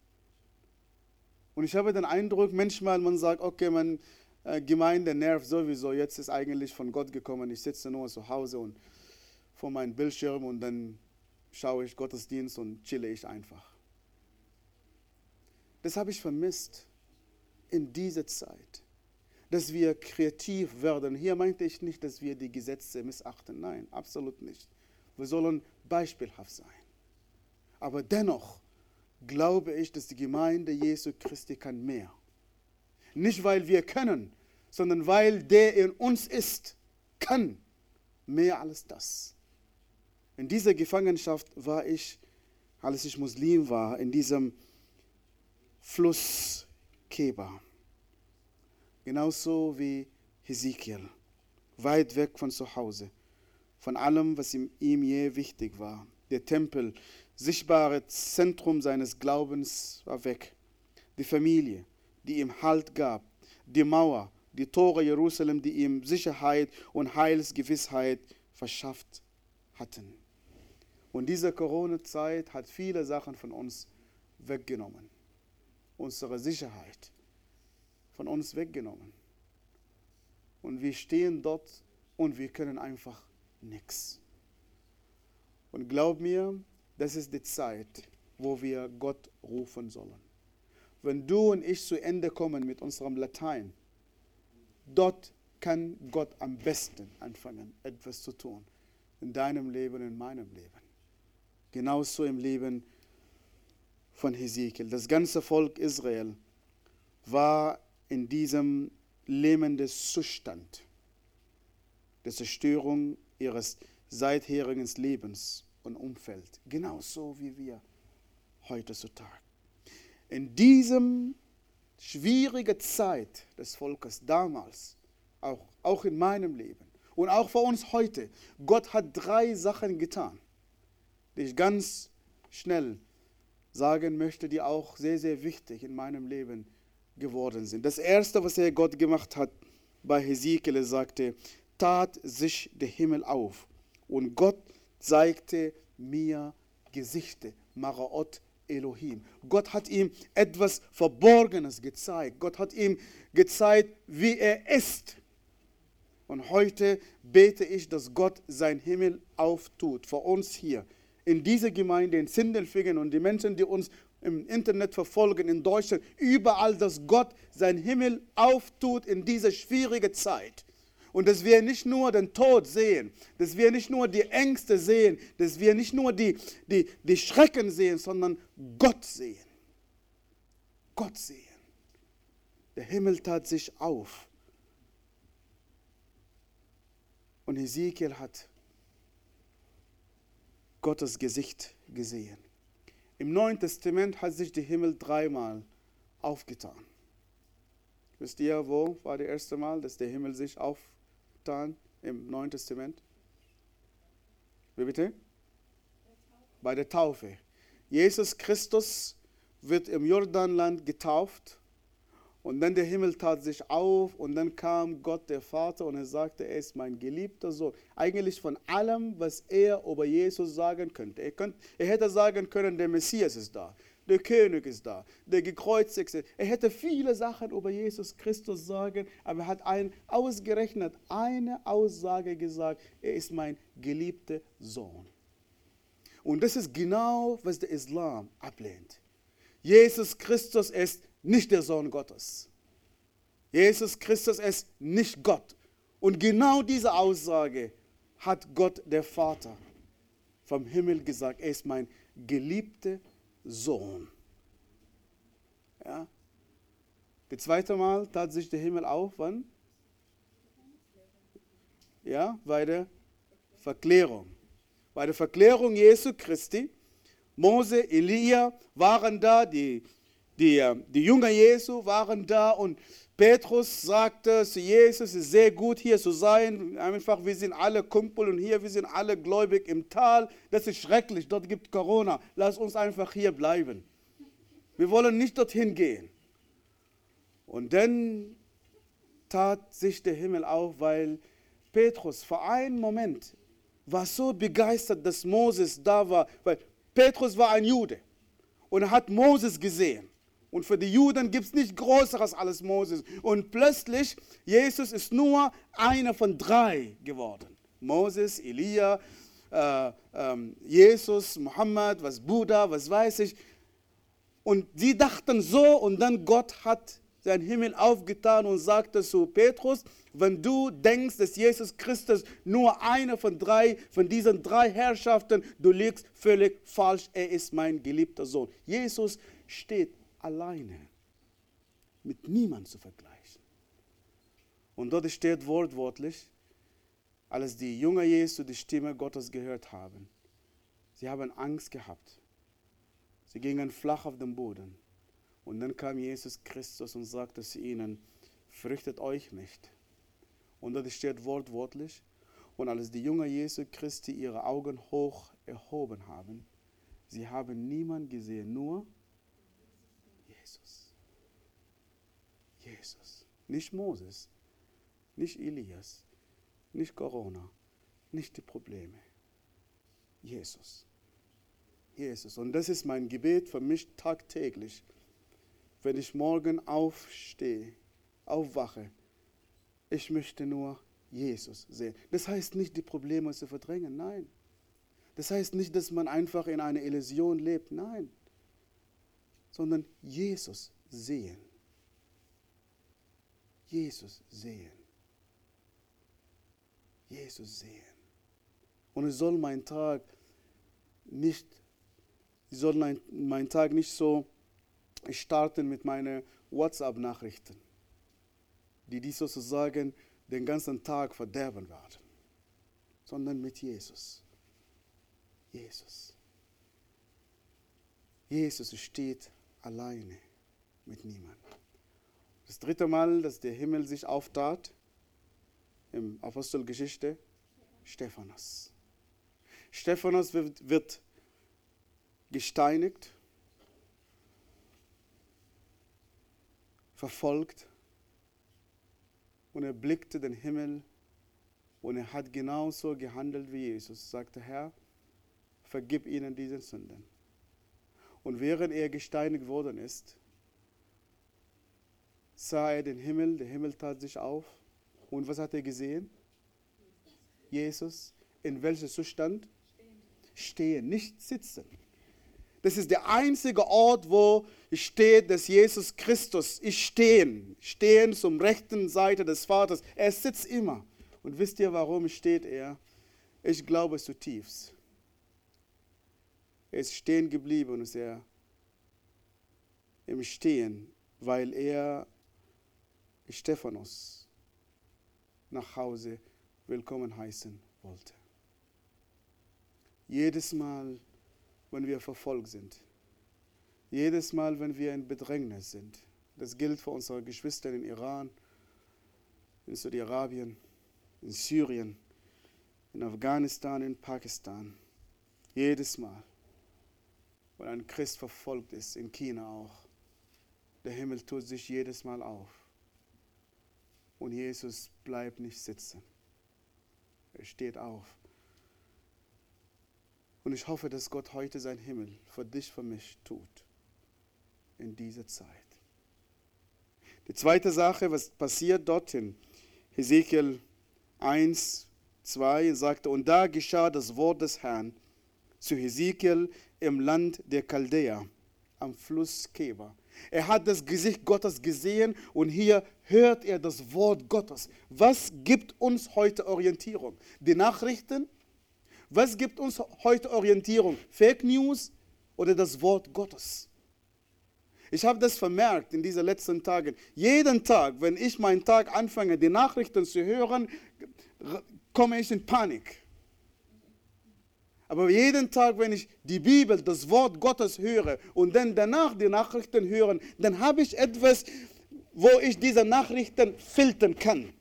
Und ich habe den Eindruck, manchmal man sagt, okay, man äh, Gemeinde nervt sowieso, jetzt ist eigentlich von Gott gekommen, ich sitze nur zu Hause und vor meinem Bildschirm und dann schaue ich Gottesdienst und chille ich einfach. Das habe ich vermisst in dieser Zeit, dass wir kreativ werden. Hier meinte ich nicht, dass wir die Gesetze missachten. Nein, absolut nicht. Wir sollen beispielhaft sein. Aber dennoch glaube ich, dass die Gemeinde Jesu Christi kann mehr. Nicht, weil wir können, sondern weil der in uns ist, kann mehr als das. In dieser Gefangenschaft war ich, als ich Muslim war, in diesem Fluss Keba. Genauso wie Hesekiel, weit weg von zu Hause, von allem, was ihm, je wichtig war. Der Tempel, sichtbare Zentrum seines Glaubens, war weg. Die Familie, die ihm Halt gab, die Mauer, die Tore Jerusalem, die ihm Sicherheit und Heilsgewissheit verschafft hatten. Und diese Corona-Zeit hat viele Sachen von uns weggenommen. Unsere Sicherheit von uns weggenommen. Und wir stehen dort und wir können einfach nichts. Und glaub mir, das ist die Zeit, wo wir Gott rufen sollen. Wenn du und ich zu Ende kommen mit unserem Latein, dort kann Gott am besten anfangen, etwas zu tun. In deinem Leben, in meinem Leben genauso im Leben von Hesekiel. Das ganze Volk Israel war in diesem lähmenden Zustand der Zerstörung ihres seitherigen Lebens und Umfeld, genauso wie wir heutzutage. In diesem schwierigen Zeit des Volkes damals, auch, auch in meinem Leben und auch für uns heute, Gott hat drei Sachen getan die ich ganz schnell sagen möchte, die auch sehr, sehr wichtig in meinem Leben geworden sind. Das Erste, was er Gott gemacht hat bei Hesekiel, sagte, tat sich der Himmel auf und Gott zeigte mir Gesichter, Maraot Elohim. Gott hat ihm etwas Verborgenes gezeigt. Gott hat ihm gezeigt, wie er ist. Und heute bete ich, dass Gott sein Himmel auftut, für uns hier in dieser Gemeinde, in Sindelfingen und die Menschen, die uns im Internet verfolgen, in Deutschland, überall, dass Gott sein Himmel auftut in dieser schwierigen Zeit. Und dass wir nicht nur den Tod sehen, dass wir nicht nur die Ängste sehen, dass wir nicht nur die, die, die Schrecken sehen, sondern Gott sehen. Gott sehen. Der Himmel tat sich auf. Und Ezekiel hat Gottes Gesicht gesehen. Im Neuen Testament hat sich der Himmel dreimal aufgetan. Wisst ihr, wo war das erste Mal, dass der Himmel sich aufgetan im Neuen Testament? Wie bitte? Bei der Taufe. Jesus Christus wird im Jordanland getauft Und dann der Himmel tat sich auf und dann kam Gott der Vater und er sagte, er ist mein geliebter Sohn. Eigentlich von allem, was er über Jesus sagen könnte. Er, könnte, er hätte sagen können, der Messias ist da, der König ist da, der Gekreuzigte. Er hätte viele Sachen über Jesus Christus sagen, aber er hat ein, ausgerechnet eine Aussage gesagt, er ist mein geliebter Sohn. Und das ist genau, was der Islam ablehnt. Jesus Christus ist nicht der Sohn Gottes. Jesus Christus ist nicht Gott. Und genau diese Aussage hat Gott der Vater vom Himmel gesagt. Er ist mein geliebter Sohn. Ja? Das zweite Mal tat sich der Himmel auf, wann? Ja, bei der Verklärung. Bei der Verklärung Jesu Christi. Mose, Elia waren da, die die, äh, die Jünger Jesu waren da und Petrus sagte zu Jesus, es ist sehr gut hier zu sein. Einfach, wir sind alle Kumpel und hier, wir sind alle gläubig im Tal. Das ist schrecklich, dort gibt Corona. Lass uns einfach hier bleiben. Wir wollen nicht dorthin gehen. Und dann tat sich der Himmel auf, weil Petrus für einen Moment war so begeistert, dass Moses da war, weil Petrus war ein Jude und hat Moses gesehen. Und für die Juden gibt es nicht Größeres als Moses. Und plötzlich, Jesus ist nur einer von drei geworden. Moses, Elia, äh, äh, Jesus, Mohammed, was Buddha, was weiß ich. Und sie dachten so und dann Gott hat seinen Himmel aufgetan und sagte zu Petrus, wenn du denkst, dass Jesus Christus nur einer von drei, von diesen drei Herrschaften, du liegst völlig falsch. Er ist mein geliebter Sohn. Jesus steht alleine, mit niemand zu vergleichen. Und dort steht wortwörtlich, als die Jünger Jesu die Stimme Gottes gehört haben, sie haben Angst gehabt. Sie gingen flach auf den Boden. Und dann kam Jesus Christus und sagte zu ihnen, fürchtet euch nicht. Und dort steht wortwörtlich, und als die Jünger Jesu Christi ihre Augen hoch erhoben haben, sie haben niemand gesehen, nur Jesus. Nicht Moses, nicht Elias, nicht Corona, nicht die Probleme. Jesus. Jesus. Und das ist mein Gebet für mich tagtäglich. Wenn ich morgen aufstehe, aufwache, ich möchte nur Jesus sehen. Das heißt nicht, die Probleme zu verdrängen, nein. Das heißt nicht, dass man einfach in einer Illusion lebt, nein. Sondern Jesus sehen. Jesus sehen. Jesus sehen. Und es soll mein Tag nicht, ich soll mein, mein Tag nicht so starten mit meinen WhatsApp-Nachrichten, die die sozusagen den ganzen Tag verderben werden, sondern mit Jesus. Jesus. Jesus steht alleine mit niemandem. Das dritte Mal, dass der Himmel sich auftat, im Apostelgeschichte, Stephanus. Stephanus wird, wird gesteinigt, verfolgt und er blickte den Himmel und er hat genauso gehandelt wie Jesus. Sagte, Herr, vergib ihnen diese Sünden. Und während er gesteinigt worden ist, sah er den Himmel, der Himmel tat sich auf. Und was hat er gesehen? Jesus. In welchem Zustand? Stehen, nicht sitzen. Das ist der einzige Ort, wo steht, dass Jesus Christus ist stehen. Stehen zum rechten Seite des Vaters. Er sitzt immer. Und wisst ihr, warum steht er? Ich glaube zutiefst. Er ist stehen geblieben und ist er im Stehen, weil er Stephanus nach Hause willkommen heißen wollte. Jedes Mal, wenn wir verfolgt sind, jedes Mal, wenn wir in Bedrängnis sind, das gilt für unsere Geschwister in Iran, in Saudi-Arabien, in Syrien, in Afghanistan, in Pakistan, jedes Mal, wenn ein Christ verfolgt ist, in China auch, Der Himmel tut sich jedes Mal auf. Und Jesus bleibt nicht sitzen. Er steht auf. Und ich hoffe, dass Gott heute sein Himmel für dich, für mich tut. In dieser Zeit. Die zweite Sache, was passiert dort in Hesekiel 1, 2, sagte, und da geschah das Wort des Herrn zu Hesekiel im Land der Chaldäer, am Fluss Keba. Er hat das Gesicht Gottes gesehen und hier hört er das Wort Gottes. Was gibt uns heute Orientierung? Die Nachrichten? Was gibt uns heute Orientierung? Fake News oder das Wort Gottes? Ich habe das vermerkt in diesen letzten Tagen. Jeden Tag, wenn ich meinen Tag anfange, die Nachrichten zu hören, komme ich in Panik. Aber jeden Tag, wenn ich die Bibel, das Wort Gottes höre und dann danach die Nachrichten höre, dann habe ich etwas, wo ich diese Nachrichten filtern kann.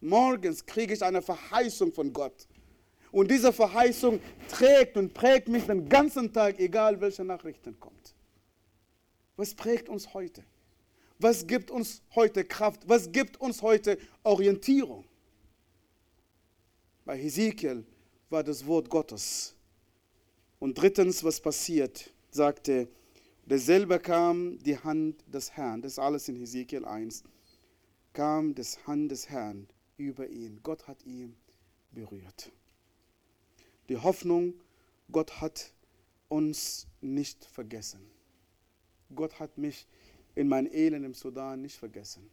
Morgens kriege ich eine Verheißung von Gott. Und diese Verheißung trägt und prägt mich den ganzen Tag, egal welche Nachrichten kommt. Was prägt uns heute? Was gibt uns heute Kraft? Was gibt uns heute Orientierung? Bei Hesekiel war das Wort Gottes. Und drittens, was passiert, sagte, derselbe kam die Hand des Herrn, das ist alles in Hesekiel 1, kam das Hand des Herrn über ihn. Gott hat ihn berührt. Die Hoffnung, Gott hat uns nicht vergessen. Gott hat mich in mein Elend im Sudan nicht vergessen.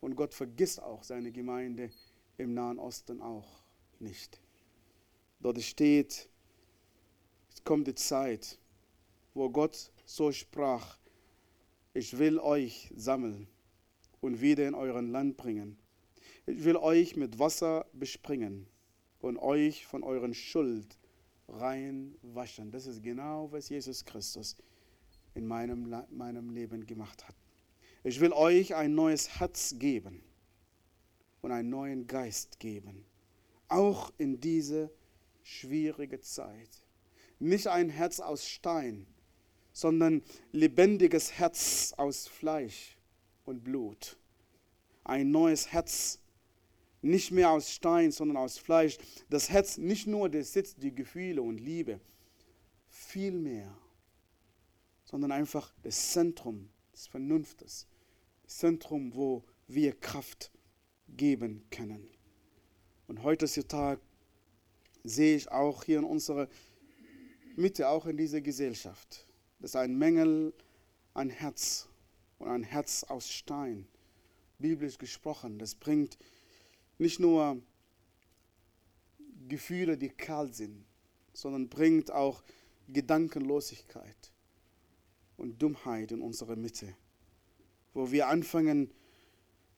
Und Gott vergisst auch seine Gemeinde im Nahen Osten auch nicht. Dort steht, es kommt die Zeit, wo Gott so sprach, ich will euch sammeln und wieder in euren Land bringen. Ich will euch mit Wasser bespringen und euch von euren Schuld rein waschen. Das ist genau, was Jesus Christus in meinem, meinem Leben gemacht hat. Ich will euch ein neues Herz geben und einen neuen Geist geben. Auch in diese schwierige Zeit. Nicht ein Herz aus Stein, sondern lebendiges Herz aus Fleisch und Blut. Ein neues Herz, nicht mehr aus Stein, sondern aus Fleisch. Das Herz nicht nur der Sitz der Gefühle und Liebe, vielmehr, sondern einfach das Zentrum des Vernunftes, das Zentrum, wo wir Kraft geben können. Und heute ist der Tag, sehe ich auch hier in unserer Mitte, auch in dieser Gesellschaft, dass ein Mängel an Herz und ein Herz aus Stein, biblisch gesprochen, das bringt nicht nur Gefühle, die kalt sind, sondern bringt auch Gedankenlosigkeit und Dummheit in unsere Mitte, wo wir anfangen,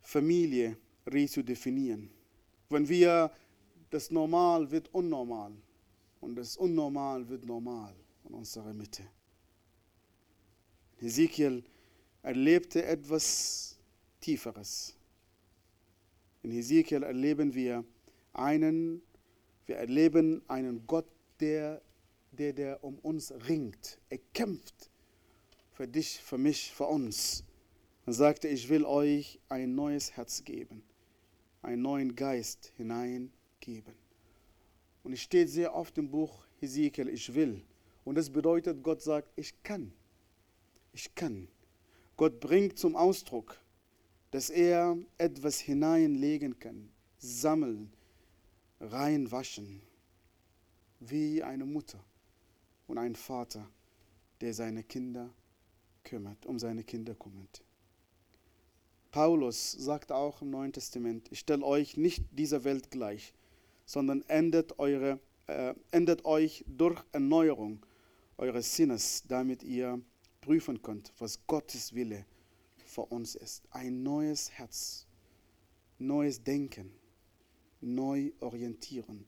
Familie re-zu-definieren. Wenn wir das Normal wird unnormal und das Unnormal wird normal in unserer Mitte. Ezekiel erlebte etwas Tieferes. In Ezekiel erleben wir einen, wir erleben einen Gott, der, der, der um uns ringt. Er kämpft für dich, für mich, für uns. Er sagte, ich will euch ein neues Herz geben, einen neuen Geist hinein geben. Und es steht sehr oft im Buch Hesekiel, ich will. Und das bedeutet, Gott sagt, ich kann. Ich kann. Gott bringt zum Ausdruck, dass er etwas hineinlegen kann, sammeln, reinwaschen, wie eine Mutter und ein Vater, der seine Kinder kümmert, um seine Kinder kümmert. Paulus sagt auch im Neuen Testament, ich stelle euch nicht dieser Welt gleich, sondern ändert, eure, äh, ändert euch durch Erneuerung eures Sinnes, damit ihr prüfen könnt, was Gottes Wille für uns ist. Ein neues Herz, neues Denken, neu orientieren.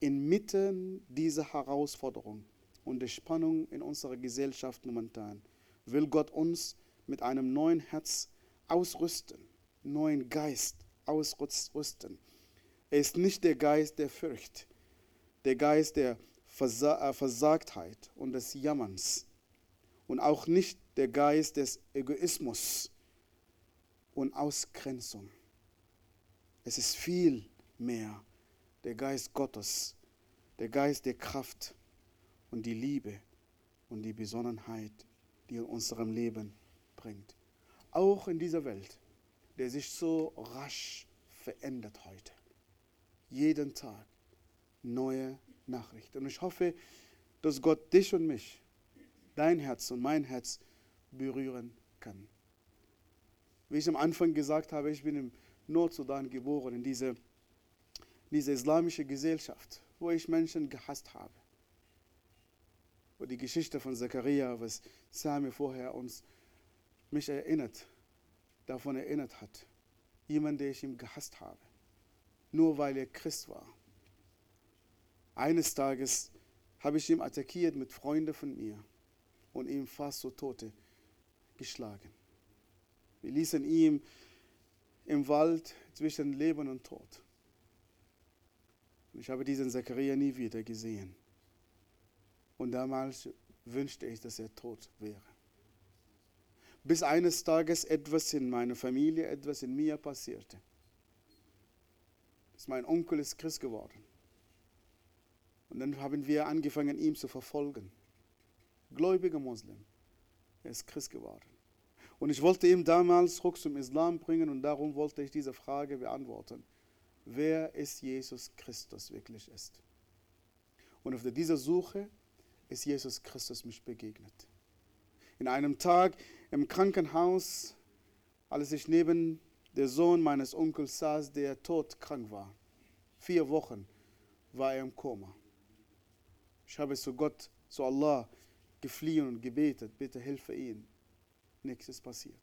Inmitten dieser Herausforderung und der Spannung in unserer Gesellschaft momentan will Gott uns mit einem neuen Herz ausrüsten, neuen Geist ausrüsten er ist nicht der Geist der Furcht, der Geist der Versa äh, Versagtheit und des Jammerns und auch nicht der Geist des Egoismus und Ausgrenzung. Es ist viel mehr der Geist Gottes, der Geist der Kraft und die Liebe und die Besonnenheit, die in unserem Leben bringt. Auch in dieser Welt, der sich so rasch verändert heute. Jeden Tag neue Nachrichten. Und ich hoffe, dass Gott dich und mich, dein Herz und mein Herz berühren kann. Wie ich am Anfang gesagt habe, ich bin im Nordsudan geboren, in diese, diese islamische Gesellschaft, wo ich Menschen gehasst habe. Wo die Geschichte von Zachariah, was Sami vorher uns mich erinnert, davon erinnert hat. Jemand, der ich ihm gehasst habe. Nur weil er Christ war. Eines Tages habe ich ihn attackiert mit Freunden von mir und ihm fast zu Tote geschlagen. Wir ließen ihn im Wald zwischen Leben und Tod. Ich habe diesen Zachariah nie wieder gesehen. Und damals wünschte ich, dass er tot wäre. Bis eines Tages etwas in meiner Familie, etwas in mir passierte. Mein Onkel ist Christ geworden. Und dann haben wir angefangen, ihn zu verfolgen. Gläubiger Muslim. Er ist Christ geworden. Und ich wollte ihn damals zurück zum Islam bringen und darum wollte ich diese Frage beantworten. Wer ist Jesus Christus wirklich ist? Und auf dieser Suche ist Jesus Christus mich begegnet. In einem Tag im Krankenhaus, als ich neben der Sohn meines Onkels saß, der todkrank war. Vier Wochen war er im Koma. Ich habe zu Gott, zu Allah gefliehen und gebetet, bitte hilfe ihm. Nichts ist passiert.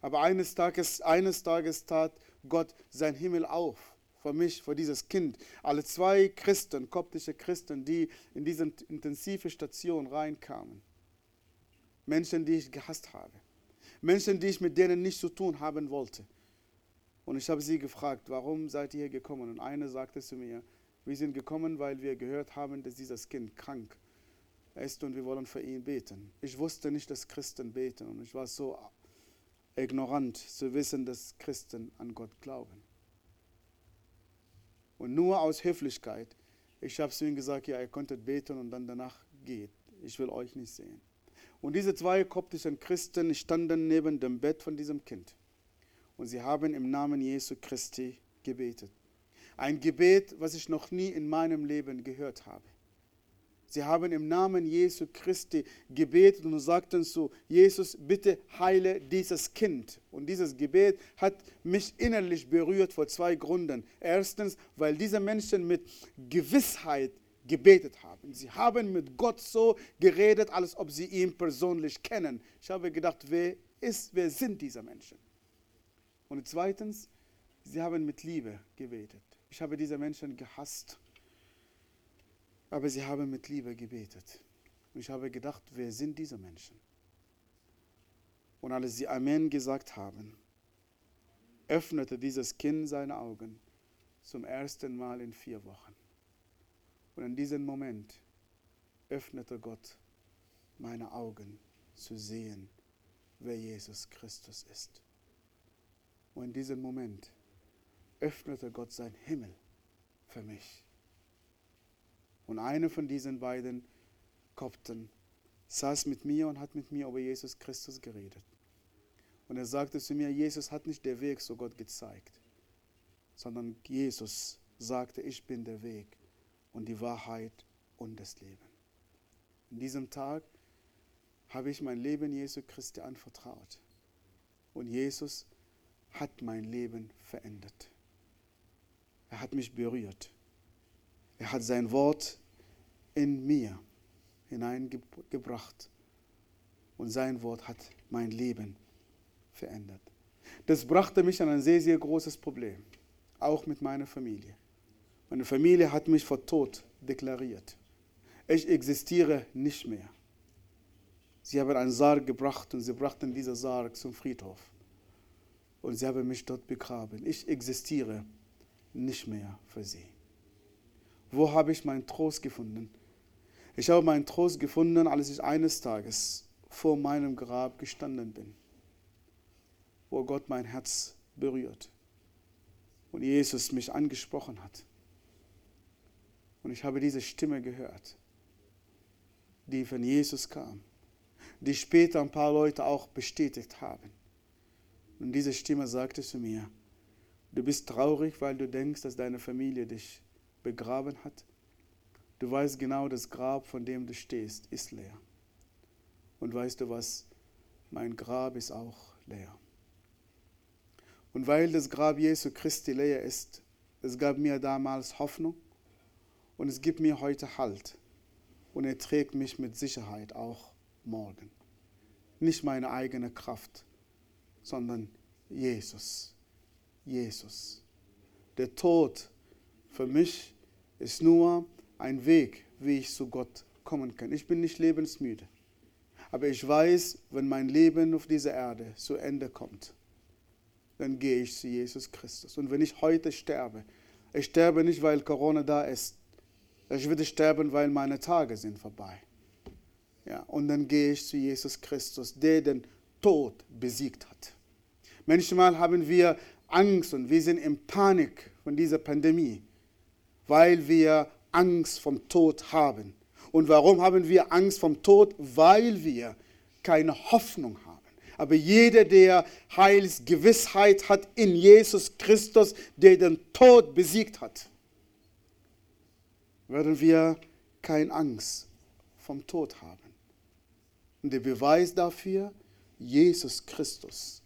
Aber eines Tages, eines Tages tat Gott sein Himmel auf für mich, für dieses Kind. Alle zwei Christen, koptische Christen, die in diese intensive Station reinkamen. Menschen, die ich gehasst habe. Menschen, die ich mit denen nichts zu tun haben wollte. Und ich habe sie gefragt, warum seid ihr hier gekommen? Und eine sagte zu mir, wir sind gekommen, weil wir gehört haben, dass dieses Kind krank ist und wir wollen für ihn beten. Ich wusste nicht, dass Christen beten und ich war so ignorant zu wissen, dass Christen an Gott glauben. Und nur aus Höflichkeit, ich habe zu ihm gesagt, ja, ihr könntet beten und dann danach geht. Ich will euch nicht sehen. Und diese zwei koptischen Christen standen neben dem Bett von diesem Kind. Und sie haben im Namen Jesu Christi gebetet. Ein Gebet, was ich noch nie in meinem Leben gehört habe. Sie haben im Namen Jesu Christi gebetet und sagten zu Jesus, bitte heile dieses Kind. Und dieses Gebet hat mich innerlich berührt vor zwei Gründen. Erstens, weil diese Menschen mit Gewissheit gebetet haben. Sie haben mit Gott so geredet, als ob sie ihn persönlich kennen. Ich habe gedacht, wer ist, wer sind diese Menschen? Und zweitens, sie haben mit Liebe gebetet. Ich habe diese Menschen gehasst, aber sie haben mit Liebe gebetet. Und ich habe gedacht, wer sind diese Menschen? Und als sie Amen gesagt haben, öffnete dieses Kind seine Augen zum ersten Mal in vier Wochen. Und in diesem Moment öffnete Gott meine Augen zu sehen, wer Jesus Christus ist. Und in diesem Moment öffnete Gott sein Himmel für mich. Und einer von diesen beiden Kopten saß mit mir und hat mit mir über Jesus Christus geredet. Und er sagte zu mir, Jesus hat nicht den Weg zu Gott gezeigt, sondern Jesus sagte, ich bin der Weg und die Wahrheit und das Leben. In diesem Tag habe ich mein Leben Jesu Christi anvertraut. Und Jesus hat mein Leben verändert. Er hat mich berührt. Er hat sein Wort in mir hineingebracht. Und sein Wort hat mein Leben verändert. Das brachte mich an ein sehr, sehr großes Problem. Auch mit meiner Familie. Meine Familie hat mich vor Tod deklariert. Ich existiere nicht mehr. Sie haben einen Sarg gebracht und sie brachten diesen Sarg zum Friedhof. Und sie haben mich dort begraben. Ich existiere nicht mehr für sie. Wo habe ich meinen Trost gefunden? Ich habe meinen Trost gefunden, als ich eines Tages vor meinem Grab gestanden bin, wo Gott mein Herz berührt und Jesus mich angesprochen hat. Und ich habe diese Stimme gehört, die von Jesus kam, die später ein paar Leute auch bestätigt haben. Und diese Stimme sagte zu mir, du bist traurig, weil du denkst, dass deine Familie dich begraben hat. Du weißt genau, das Grab, von dem du stehst, ist leer. Und weißt du was? Mein Grab ist auch leer. Und weil das Grab Jesu Christi leer ist, es gab mir damals Hoffnung und es gibt mir heute Halt. Und er trägt mich mit Sicherheit auch morgen. Nicht meine eigene Kraft, sondern Jesus. Jesus. Der Tod für mich ist nur ein Weg, wie ich zu Gott kommen kann. Ich bin nicht lebensmüde. Aber ich weiß, wenn mein Leben auf dieser Erde zu Ende kommt, dann gehe ich zu Jesus Christus. Und wenn ich heute sterbe, ich sterbe nicht, weil Corona da ist. Ich würde sterben, weil meine Tage sind vorbei. Ja, und dann gehe ich zu Jesus Christus, der den Tod besiegt hat. Manchmal haben wir Angst und wir sind in Panik von dieser Pandemie, weil wir Angst vom Tod haben. Und warum haben wir Angst vom Tod? Weil wir keine Hoffnung haben. Aber jeder, der Heilsgewissheit hat in Jesus Christus, der den Tod besiegt hat, werden wir keine Angst vom Tod haben. Und der Beweis dafür, Jesus Christus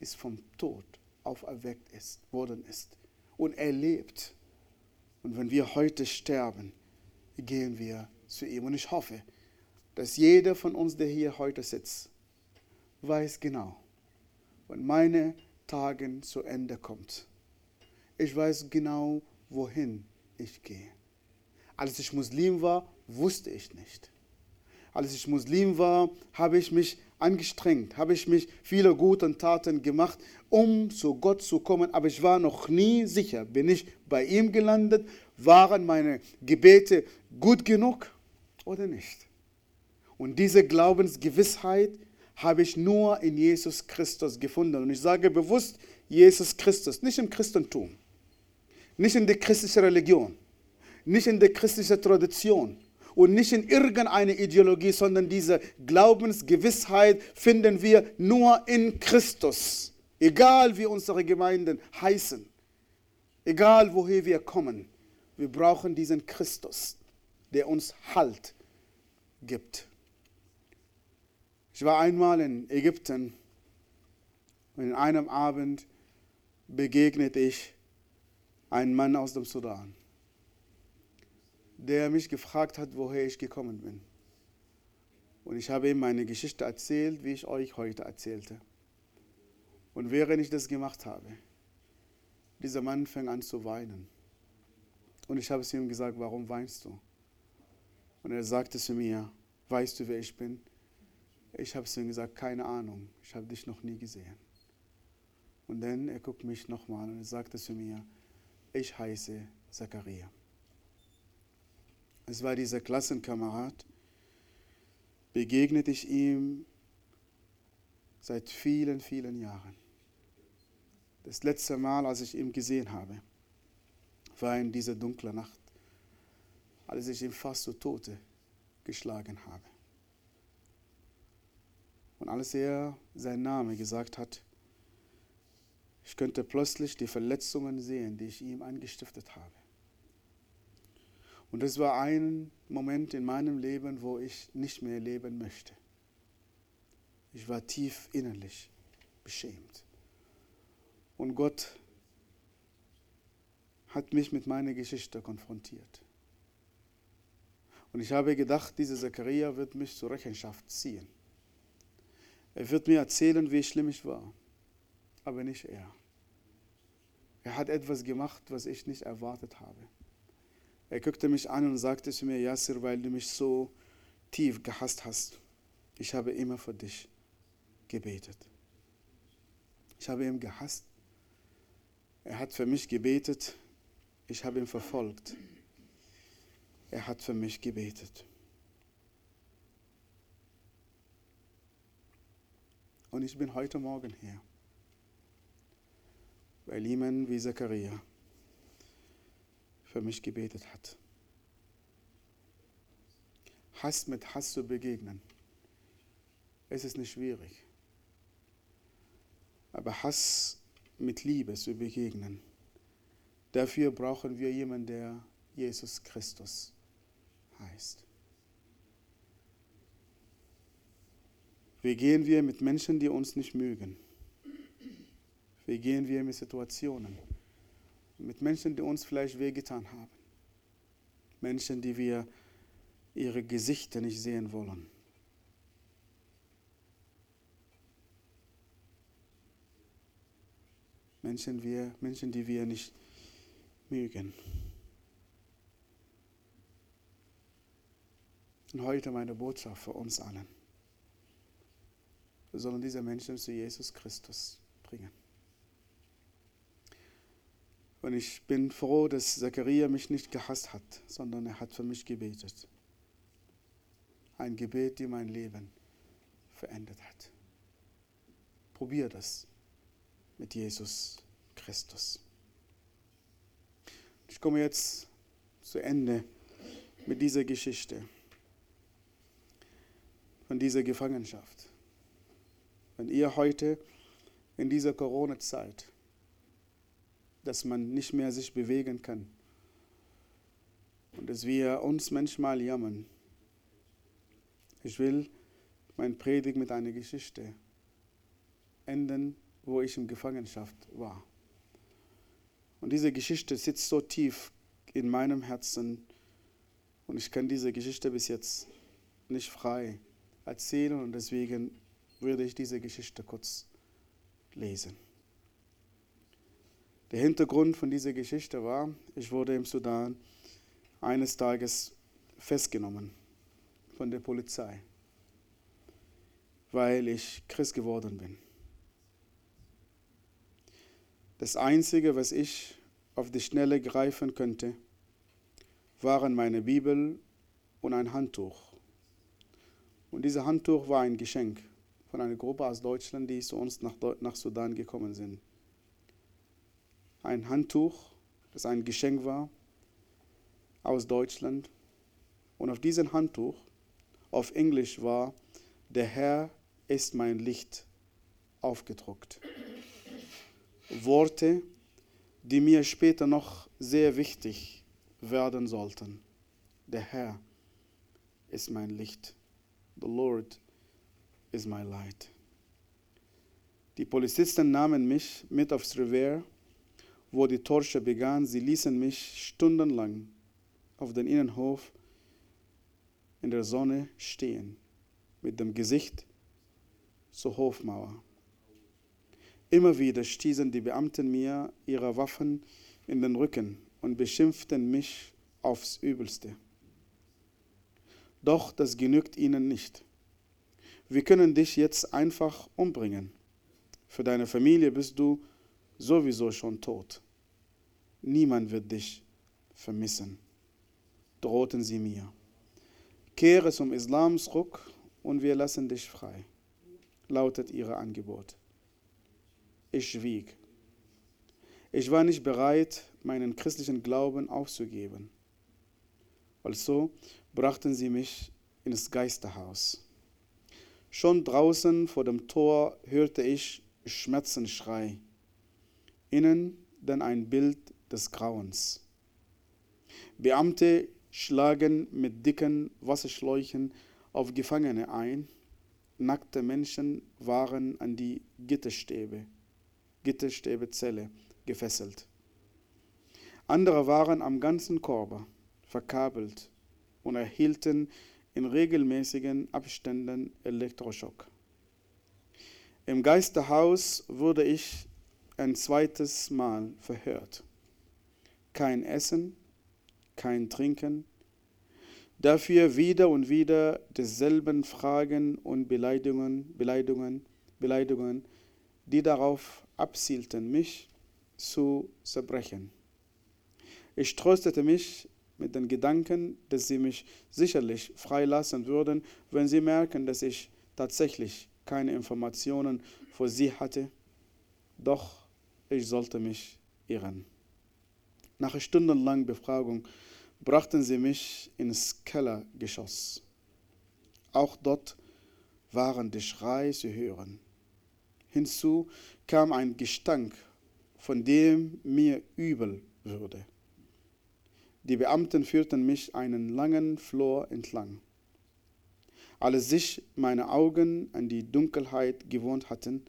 ist vom Tod auferweckt ist, worden ist. Und er lebt. Und wenn wir heute sterben, gehen wir zu ihm. Und ich hoffe, dass jeder von uns, der hier heute sitzt, weiß genau, wenn meine Tage zu Ende kommt. Ich weiß genau, wohin ich gehe. Als ich Muslim war, wusste ich nicht. Als ich Muslim war, habe ich mich angestrengt, habe ich mich viele gute Taten gemacht, um zu Gott zu kommen, aber ich war noch nie sicher, bin ich bei ihm gelandet, waren meine Gebete gut genug oder nicht. Und diese Glaubensgewissheit habe ich nur in Jesus Christus gefunden. Und ich sage bewusst Jesus Christus, nicht im Christentum, nicht in der christlichen Religion, nicht in der christlichen Tradition und nicht in irgendeiner Ideologie, sondern diese Glaubensgewissheit finden wir nur in Christus. Egal wie unsere Gemeinden heißen, egal woher wir kommen, wir brauchen diesen Christus, der uns Halt gibt. Ich war einmal in Ägypten und in einem Abend begegnete ich einem Mann aus dem Sudan, der mich gefragt hat, woher ich gekommen bin. Und ich habe ihm meine Geschichte erzählt, wie ich euch heute erzählte. Und während ich das gemacht habe, dieser Mann fing an zu weinen. Und ich habe zu ihm gesagt, warum weinst du? Und er sagte zu mir, weißt du, wer ich bin? Ich habe zu ihm gesagt, keine Ahnung, ich habe dich noch nie gesehen. Und dann er guckt mich nochmal und er sagte zu mir, ich heiße Zachariah. Es war dieser Klassenkamerad, begegnete ich ihm seit vielen, vielen Jahren. Das letzte Mal, als ich ihn gesehen habe, war in dieser dunklen Nacht, als ich ihn fast zu Tode geschlagen habe. Und als er seinen Namen gesagt hat, ich könnte plötzlich die Verletzungen sehen, die ich ihm angestiftet habe. Und es war ein Moment in meinem Leben, wo ich nicht mehr leben möchte. Ich war tief innerlich beschämt. Und Gott hat mich mit meiner Geschichte konfrontiert. Und ich habe gedacht, dieser Zachariah wird mich zur Rechenschaft ziehen. Er wird mir erzählen, wie schlimm ich war, aber nicht er. Er hat etwas gemacht, was ich nicht erwartet habe. Er guckte mich an und sagte zu mir, Yasser, weil du mich so tief gehasst hast, ich habe immer für dich gebetet. Ich habe ihn gehasst. Er hat für mich gebetet. Ich habe ihn verfolgt. Er hat für mich gebetet. Und ich bin heute Morgen hier, weil jemand wie Zachariah für mich gebetet hat. Hass mit Hass zu begegnen, es ist nicht schwierig. Aber Hass mit Liebe zu begegnen, dafür brauchen wir jemanden, der Jesus Christus heißt. Wie gehen wir mit Menschen, die uns nicht mögen? Wie gehen wir mit Situationen? Mit Menschen, die uns vielleicht wehgetan haben? Menschen, die wir ihre Gesichter nicht sehen wollen? Menschen, wir, Menschen, die wir nicht mögen. Und heute meine Botschaft für uns allen. Wir sollen diese Menschen zu Jesus Christus bringen. Und ich bin froh, dass Zachariah mich nicht gehasst hat, sondern er hat für mich gebetet. Ein Gebet, die mein Leben verändert hat. Probier das mit Jesus Christus. Ich komme jetzt zu Ende mit dieser Geschichte von dieser Gefangenschaft. Wenn ihr heute in dieser Corona-Zeit, dass man nicht mehr sich bewegen kann und dass wir uns manchmal jammern, ich will mein Predigt mit einer Geschichte enden, wo ich in Gefangenschaft war. Und diese Geschichte sitzt so tief in meinem Herzen und ich kann diese Geschichte bis jetzt nicht frei erzählen und deswegen würde ich diese Geschichte kurz lesen. Der Hintergrund von dieser Geschichte war, ich wurde im Sudan eines Tages festgenommen von der Polizei, weil ich Christ geworden bin. Das Einzige, was ich auf die Schnelle greifen könnte, waren meine Bibel und ein Handtuch. Und dieses Handtuch war ein Geschenk von einer Gruppe aus Deutschland, die zu uns nach, nach Sudan gekommen sind. Ein Handtuch, das ein Geschenk war aus Deutschland. Und auf diesem Handtuch, auf Englisch war, der Herr ist mein Licht aufgedruckt. Worte, die mir später noch sehr wichtig werden sollten. Der Herr ist mein Licht. The Lord is my light. Die Polizisten nahmen mich mit aufs Revier, wo die Torsche begann. Sie ließen mich stundenlang auf den Innenhof in der Sonne stehen, mit dem Gesicht zur Hofmauer. Immer wieder stießen die Beamten mir ihre Waffen in den Rücken und beschimpften mich aufs Übelste. Doch das genügt ihnen nicht wir können dich jetzt einfach umbringen. Für deine Familie bist du sowieso schon tot. Niemand wird dich vermissen, drohten sie mir. Kehre zum Islam zurück und wir lassen dich frei, lautet ihr Angebot. Ich schwieg. Ich war nicht bereit, meinen christlichen Glauben aufzugeben. Also brachten sie mich ins Geisterhaus. Schon draußen vor dem Tor hörte ich Schmerzensschrei, innen dann ein Bild des Grauens. Beamte schlagen mit dicken Wasserschläuchen auf Gefangene ein. Nackte Menschen waren an die Gitterstäbe, Gitterstäbezelle gefesselt. Andere waren am ganzen Körper verkabelt und erhielten in regelmäßigen Abständen Elektroschock. Im Geisterhaus wurde ich ein zweites Mal verhört. Kein Essen, kein Trinken, dafür wieder und wieder dieselben Fragen und Beleidigungen, Beleidigungen, Beleidigungen, die darauf abzielten, mich zu zerbrechen. Ich tröstete mich mit den Gedanken, dass sie mich sicherlich freilassen würden, wenn sie merken, dass ich tatsächlich keine Informationen für sie hatte, doch ich sollte mich irren. Nach stundenlanger Befragung brachten sie mich ins Kellergeschoss. Auch dort waren die Schreie zu hören. Hinzu kam ein Gestank, von dem mir übel wurde. Die Beamten führten mich einen langen Flur entlang. Als sich meine Augen an die Dunkelheit gewohnt hatten,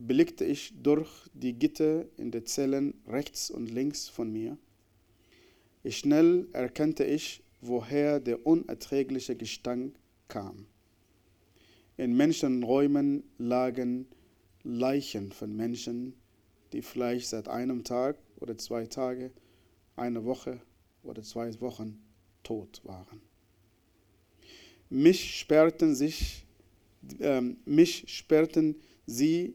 blickte ich durch die Gitter in den Zellen rechts und links von mir. Schnell erkannte ich, woher der unerträgliche Gestank kam. In Menschenräumen lagen Leichen von Menschen, die vielleicht seit einem Tag oder zwei Tage, eine Woche oder zwei Wochen tot waren. Mich sperrten, sich, äh, mich sperrten sie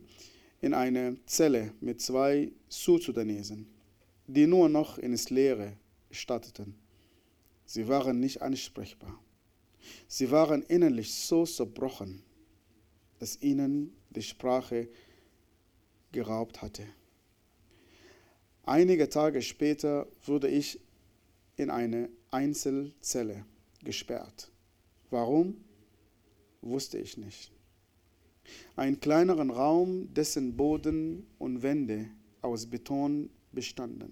in eine Zelle mit zwei Sudanesen, die nur noch ins Leere statteten. Sie waren nicht ansprechbar. Sie waren innerlich so zerbrochen, dass ihnen die Sprache geraubt hatte. Einige Tage später wurde ich in eine Einzelzelle gesperrt. Warum? Wusste ich nicht. Einen kleineren Raum, dessen Boden und Wände aus Beton bestanden.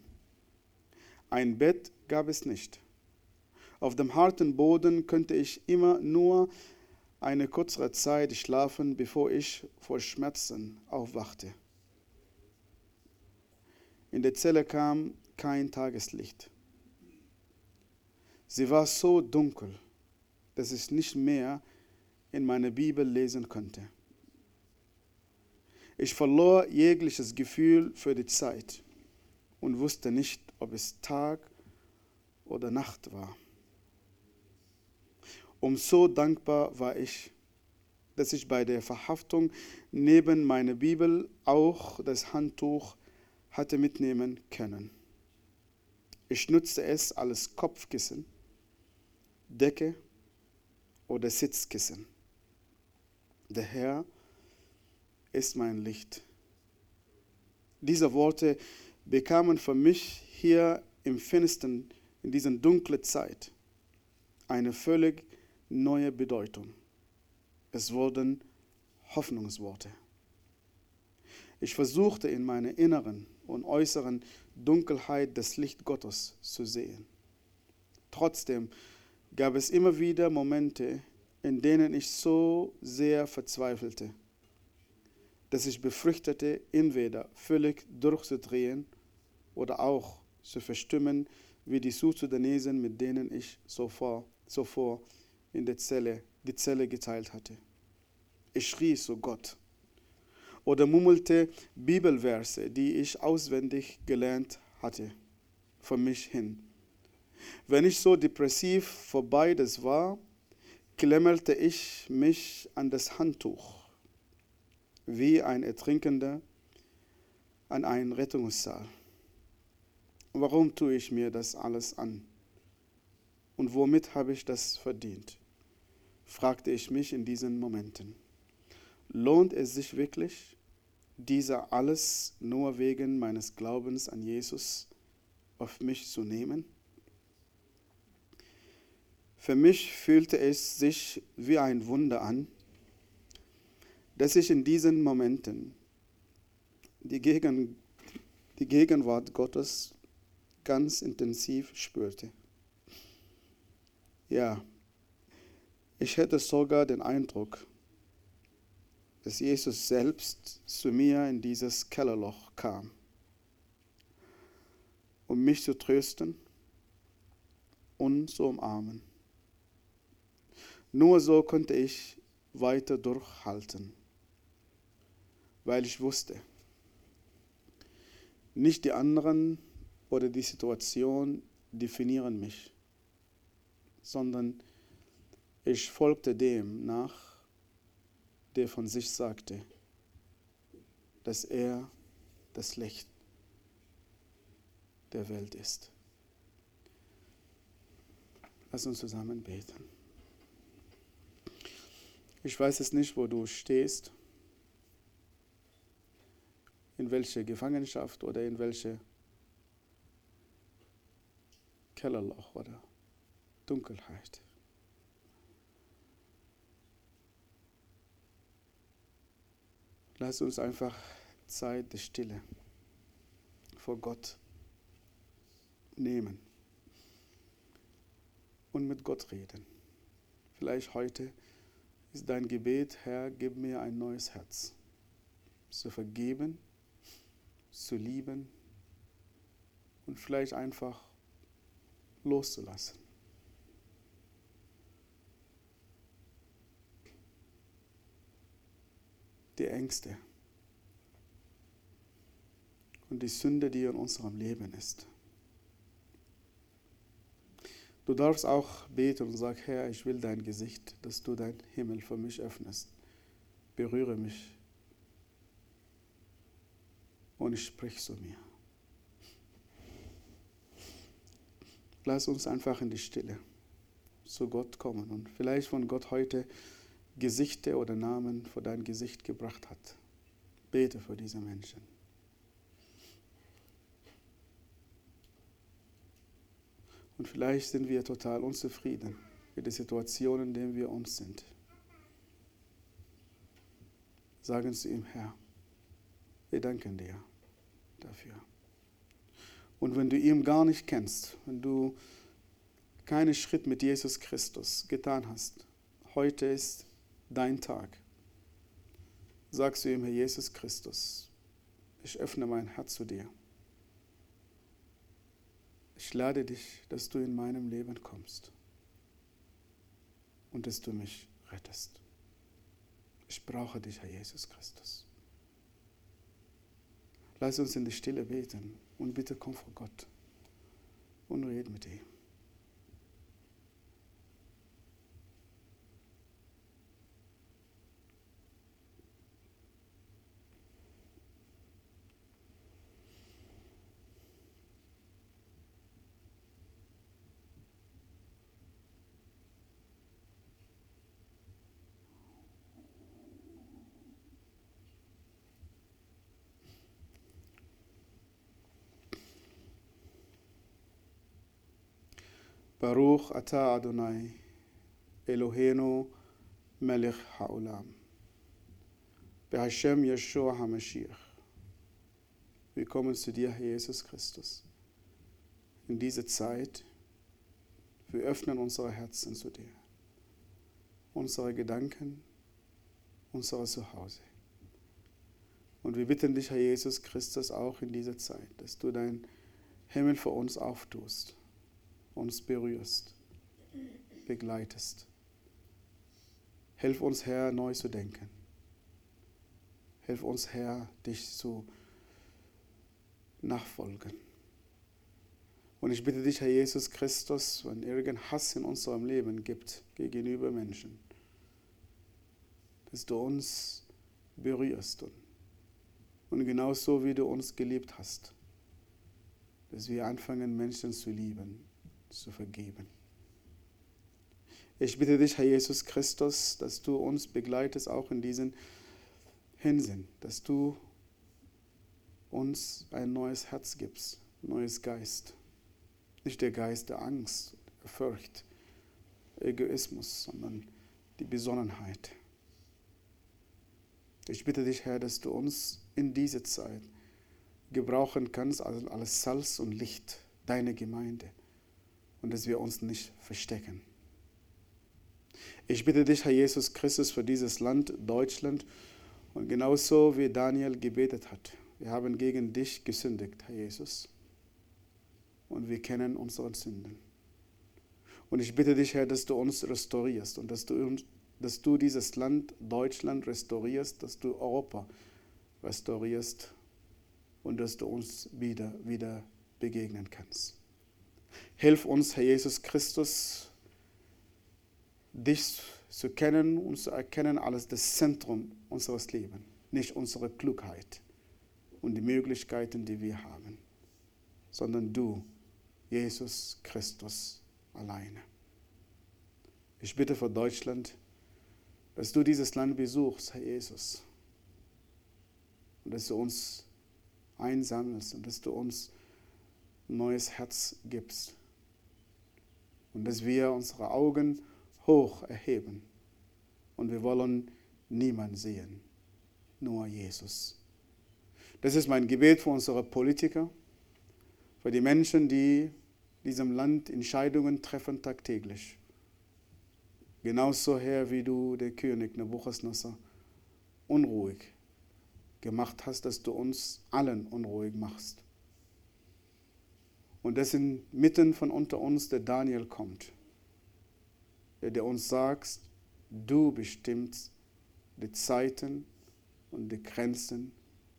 Ein Bett gab es nicht. Auf dem harten Boden könnte ich immer nur eine kürzere Zeit schlafen, bevor ich vor Schmerzen aufwachte. In der Zelle kam kein Tageslicht. Sie war so dunkel, dass ich nicht mehr in meiner Bibel lesen konnte. Ich verlor jegliches Gefühl für die Zeit und wusste nicht, ob es Tag oder Nacht war. Umso dankbar war ich, dass ich bei der Verhaftung neben meiner Bibel auch das Handtuch hatte mitnehmen können. Ich nutzte es als Kopfkissen, Decke oder Sitzkissen. Der Herr ist mein Licht. Diese Worte bekamen für mich hier im Finstern, in dieser dunklen Zeit, eine völlig neue Bedeutung. Es wurden Hoffnungsworte. Ich versuchte in meiner inneren und äußeren Dunkelheit das Licht Gottes zu sehen. Trotzdem gab es immer wieder Momente, in denen ich so sehr verzweifelte, dass ich befürchtete, entweder völlig durchzudrehen oder auch zu verstimmen, wie die Sudanesen, mit denen ich zuvor, zuvor in der Zelle, die Zelle geteilt hatte. Ich schrie zu Gott oder murmelte Bibelverse, die ich auswendig gelernt hatte, vor mich hin. Wenn ich so depressiv vor beides war, klemmerte ich mich an das Handtuch, wie ein Ertrinkender an einen Rettungssaal. Warum tue ich mir das alles an? Und womit habe ich das verdient? fragte ich mich in diesen Momenten. Lohnt es sich wirklich, dieser alles nur wegen meines Glaubens an Jesus auf mich zu nehmen? Für mich fühlte es sich wie ein Wunder an, dass ich in diesen Momenten die, Gegen, die Gegenwart Gottes ganz intensiv spürte. Ja, ich hätte sogar den Eindruck, dass Jesus selbst zu mir in dieses Kellerloch kam, um mich zu trösten und zu umarmen. Nur so konnte ich weiter durchhalten, weil ich wusste, nicht die anderen oder die Situation definieren mich, sondern ich folgte dem nach, der von sich sagte, dass er das Licht der Welt ist. Lass uns zusammen beten. Ich weiß es nicht, wo du stehst, in welche Gefangenschaft oder in welche Kellerloch oder Dunkelheit. Lass uns einfach Zeit der Stille vor Gott nehmen und mit Gott reden. Vielleicht heute ist dein Gebet, Herr, gib mir ein neues Herz, zu vergeben, zu lieben und vielleicht einfach loszulassen. Die Ängste und die Sünde, die in unserem Leben ist. Du darfst auch beten und sagen, Herr, ich will dein Gesicht, dass du dein Himmel für mich öffnest. Berühre mich und sprich zu mir. Lass uns einfach in die Stille zu Gott kommen und vielleicht von Gott heute Gesichter oder Namen vor dein Gesicht gebracht hat. Bete für diese Menschen. Und vielleicht sind wir total unzufrieden mit der Situation, in der wir uns sind. Sagen Sie ihm, Herr, wir danken dir dafür. Und wenn du ihn gar nicht kennst, wenn du keinen Schritt mit Jesus Christus getan hast, heute ist dein Tag. Sagst du ihm, Herr Jesus Christus, ich öffne mein Herz zu dir. Ich lade dich, dass du in meinem Leben kommst und dass du mich rettest. Ich brauche dich, Herr Jesus Christus. Lass uns in die Stille beten und bitte komm vor Gott und red mit ihm. Baruch Ata Adonai, Eloheinu Melech Haolam. Behashem Yeshua HaMashiach. Wir kommen zu dir, Herr Jesus Christus. In diese Zeit, wir öffnen unsere Herzen zu dir, unsere Gedanken, unser Zuhause. Und wir bitten dich, Herr Jesus Christus, auch in dieser Zeit, dass du dein Himmel für uns auftust uns berührst, begleitest. Hilf uns, Herr, neu zu denken. Hilf uns, Herr, dich zu nachfolgen. Und ich bitte dich, Herr Jesus Christus, wenn irgendein Hass in unserem Leben gibt gegenüber Menschen, dass du uns berührst und, genauso wie du uns geliebt hast, dass wir anfangen, Menschen zu lieben zu vergeben. Ich bitte dich, Herr Jesus Christus, dass du uns begleitest, auch in diesen Hinsinn, dass du uns ein neues Herz gibst, neues Geist. Nicht der Geist der Angst, der Furcht, Egoismus, sondern die Besonnenheit. Ich bitte dich, Herr, dass du uns in dieser Zeit gebrauchen kannst als Salz und Licht, deine Gemeinde und dass wir uns nicht verstecken. Ich bitte dich, Herr Jesus Christus, für dieses Land Deutschland und genauso wie Daniel gebetet hat. Wir haben gegen dich gesündigt, Herr Jesus. Und wir kennen unsere Sünden. Und ich bitte dich, Herr, dass du uns restaurierst und dass du, dass du dieses Land Deutschland restaurierst, dass du Europa restaurierst und dass du uns wieder, wieder begegnen kannst. Hilf uns, Herr Jesus Christus, dich zu kennen und zu erkennen als das Zentrum unseres Lebens, nicht unsere Klugheit und die Möglichkeiten, die wir haben, sondern du, Jesus Christus alleine. Ich bitte für Deutschland, dass du dieses Land besuchst, Herr Jesus. Und dass du uns einsammelst und dass du uns neues Herz gibst. Und dass wir unsere Augen hoch erheben. Und wir wollen niemanden sehen, nur Jesus. Das ist mein Gebet für unsere Politiker, für die Menschen, die diesem Land Entscheidungen treffen tagtäglich. Genauso, Herr, wie du der König Nebuchadnezzar unruhig gemacht hast, dass du uns allen unruhig machst. Und dass inmitten von unter uns der Daniel kommt, der, der uns sagt, du bestimmst die Zeiten und die Grenzen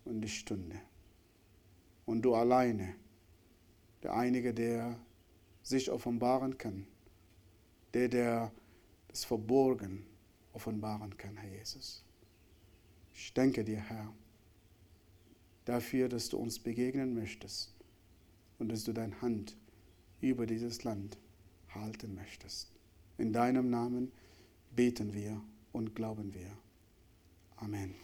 und die Stunde. Und du alleine, der einige, der sich offenbaren kann, der, der das Verborgen offenbaren kann, Herr Jesus. Ich danke dir, Herr, dafür, dass du uns begegnen möchtest und dass du deine Hand über dieses Land halten möchtest. In deinem Namen beten wir und glauben wir. Amen.